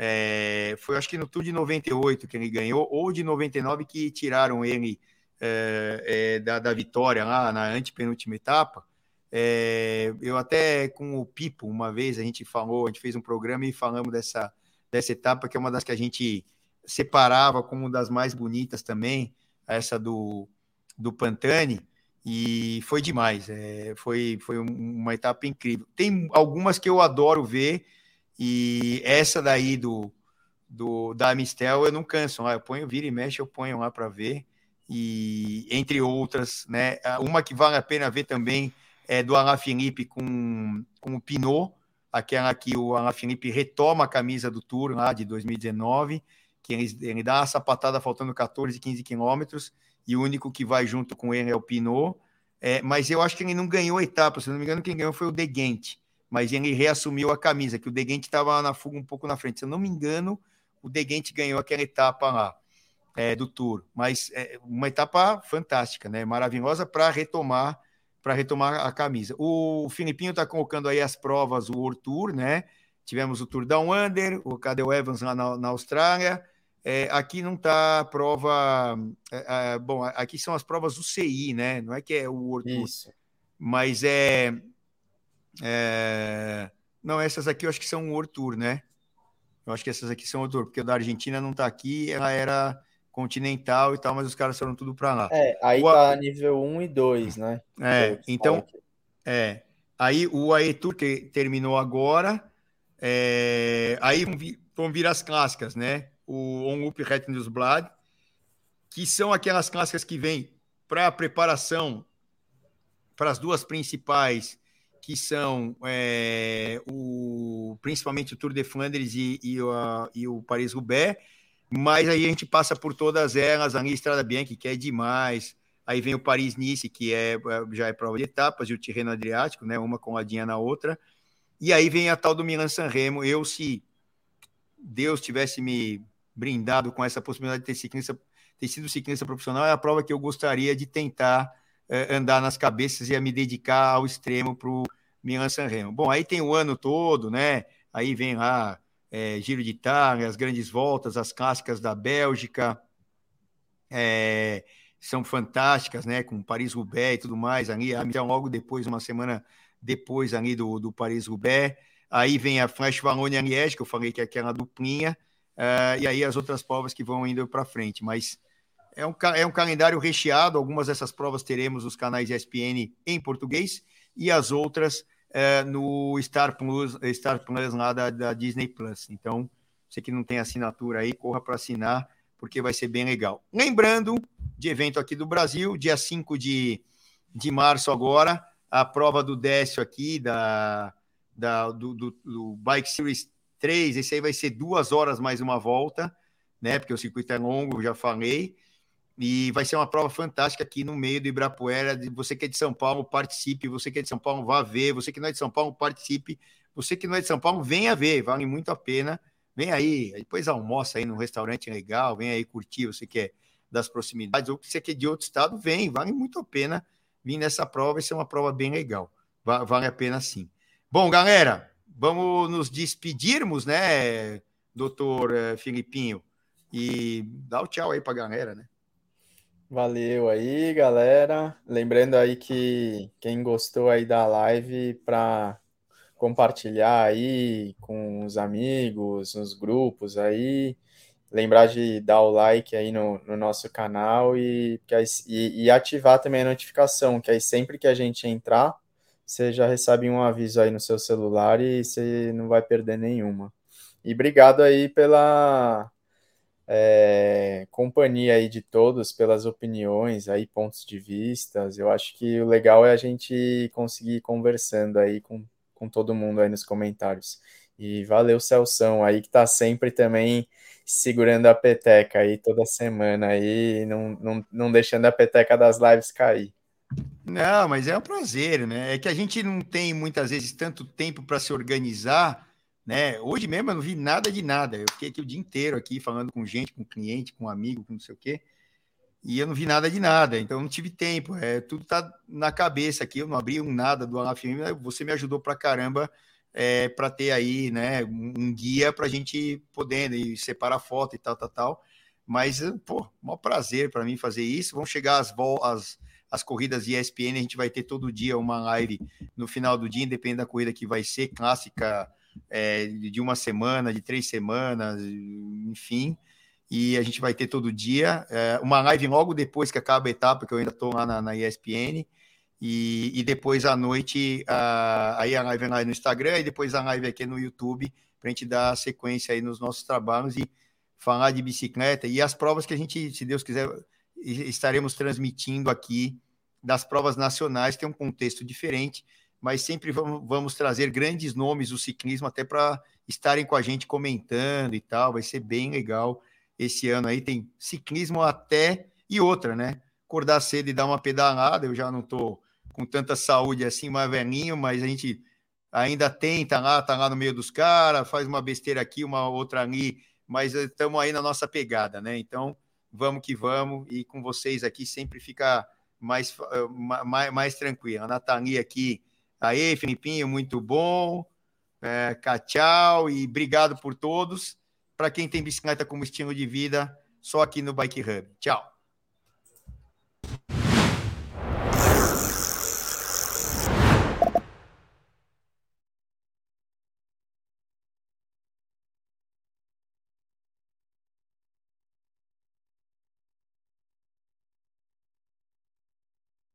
É, foi acho que no Tour de 98 que ele ganhou, ou de 99 que tiraram ele é, é, da, da, vitória lá na antepenúltima etapa. É, eu até com o Pipo, uma vez a gente falou, a gente fez um programa e falamos dessa, dessa etapa, que é uma das que a gente separava como das mais bonitas também, essa do, do Pantani, e foi demais. É, foi, foi uma etapa incrível. Tem algumas que eu adoro ver, e essa daí do, do da Amistel eu não canso. Lá, eu ponho, vira e mexe, eu ponho lá para ver. E entre outras, né? Uma que vale a pena ver também é do Alain Felipe com, com o Pinot, aquela que o Alain Felipe retoma a camisa do Tour lá de 2019, que ele, ele dá uma sapatada faltando 14, 15 quilômetros, e o único que vai junto com ele é o Pinot. É, mas eu acho que ele não ganhou a etapa, se não me engano, quem ganhou foi o De Gent mas ele reassumiu a camisa, que o Deguente estava na fuga um pouco na frente. Se eu não me engano, o Deguente ganhou aquela etapa lá é, do Tour, mas é uma etapa fantástica, né? Maravilhosa para retomar para retomar a camisa. O Filipinho está colocando aí as provas, o World Tour, né? Tivemos o Tour Down Under, o Cadel Evans lá na, na Austrália. É, aqui não está a prova. É, é, bom, aqui são as provas UCI, né? Não é que é o World Isso. Tour. Mas é é... Não, essas aqui eu acho que são o Tour, né? Eu acho que essas aqui são o Tour, porque o da Argentina não tá aqui, ela era continental e tal, mas os caras foram tudo para lá. É, aí o... tá nível 1 e 2, né? É, então, é. Aí o AE Tour que terminou agora, é... aí vão vir as clássicas, né? O On Up Blood, que são aquelas clássicas que vêm para preparação para as duas principais que são é, o, principalmente o Tour de Flandres e, e, e o Paris-Roubaix, mas aí a gente passa por todas elas, a Estrada Bianchi, que é demais, aí vem o Paris-Nice, que é, já é prova de etapas, e o Tirreno Adriático, né, uma coladinha na outra, e aí vem a tal do Milan-San Remo, eu se Deus tivesse me brindado com essa possibilidade de ter, ciclista, ter sido ciclista profissional, é a prova que eu gostaria de tentar é, andar nas cabeças e a me dedicar ao extremo para Milan Sanremo. Bom, aí tem o ano todo, né? Aí vem lá é, Giro de Itália, as grandes voltas, as clássicas da Bélgica, é, são fantásticas, né? Com Paris-Roubaix e tudo mais. Ali, então, logo depois, uma semana depois ali do, do Paris-Roubaix. Aí vem a Flash Wallonia Liège, que eu falei que é aquela duplinha, uh, e aí as outras provas que vão indo para frente. Mas é um, é um calendário recheado. Algumas dessas provas teremos os canais ESPN em português e as outras é, no Star Plus, Star Plus lá da, da, Disney Plus. Então, você que não tem assinatura aí, corra para assinar, porque vai ser bem legal. Lembrando de evento aqui do Brasil, dia 5 de, de março agora, a prova do Décio aqui, da, da, do, do, do Bike Series 3, esse aí vai ser duas horas mais uma volta, né? Porque o circuito é longo, já falei. E vai ser uma prova fantástica aqui no meio do Ibirapuera. Você que é de São Paulo, participe. Você que é de São Paulo, vá ver. Você que não é de São Paulo, participe. Você que não é de São Paulo, venha ver. Vale muito a pena. Vem aí. Depois almoça aí num restaurante legal. Vem aí curtir. Você que é das proximidades. Ou você que é de outro estado, vem. Vale muito a pena vir nessa prova. Vai ser uma prova bem legal. Vale a pena sim. Bom, galera, vamos nos despedirmos, né, doutor eh, Filipinho? E dá o tchau aí para a galera, né? Valeu aí, galera. Lembrando aí que quem gostou aí da live para compartilhar aí com os amigos, nos grupos aí, lembrar de dar o like aí no, no nosso canal e, e, e ativar também a notificação, que aí sempre que a gente entrar, você já recebe um aviso aí no seu celular e você não vai perder nenhuma. E obrigado aí pela é, companhia aí de todos, pelas opiniões aí, pontos de vistas. Eu acho que o legal é a gente conseguir ir conversando aí com, com todo mundo aí nos comentários. E valeu, Celção, aí que tá sempre também segurando a peteca aí toda semana aí, não, não, não deixando a peteca das lives cair. Não, mas é um prazer, né? É que a gente não tem muitas vezes tanto tempo para se organizar né? Hoje mesmo eu não vi nada de nada. Eu fiquei aqui o dia inteiro aqui falando com gente, com cliente, com amigo, com não sei o quê. E eu não vi nada de nada, então não tive tempo. É, tudo tá na cabeça aqui. Eu não abri um nada do Alafim. Você me ajudou pra caramba é, para ter aí, né, um guia para a gente poder né, separar foto e tal, tal, tal. Mas, pô, maior prazer para mim fazer isso. Vão chegar as, as, as corridas ESPN, a gente vai ter todo dia uma live no final do dia, independente da corrida que vai ser, clássica, é, de uma semana, de três semanas, enfim. E a gente vai ter todo dia é, uma live logo depois que acaba a etapa, que eu ainda estou lá na, na ESPN. E, e, depois à noite, aí a live lá no Instagram e depois a live aqui no YouTube, para a gente dar sequência aí nos nossos trabalhos e falar de bicicleta e as provas que a gente, se Deus quiser, estaremos transmitindo aqui das provas nacionais, tem um contexto diferente, mas sempre vamos, vamos trazer grandes nomes do ciclismo até para estarem com a gente comentando e tal. Vai ser bem legal esse ano aí. Tem ciclismo até e outra, né? Acordar cedo e dar uma pedalada. Eu já não estou com tanta saúde assim, mais velhinho, mas a gente ainda tenta lá, tá lá no meio dos caras, faz uma besteira aqui, uma outra ali, mas estamos aí na nossa pegada, né? Então, vamos que vamos, e com vocês aqui sempre fica mais, eh, mais, mais tranquilo. A Nathalie aqui Aí, Felipinho, muito bom. É, tchau e obrigado por todos. Para quem tem bicicleta como estilo de vida, só aqui no Bike Hub. Tchau.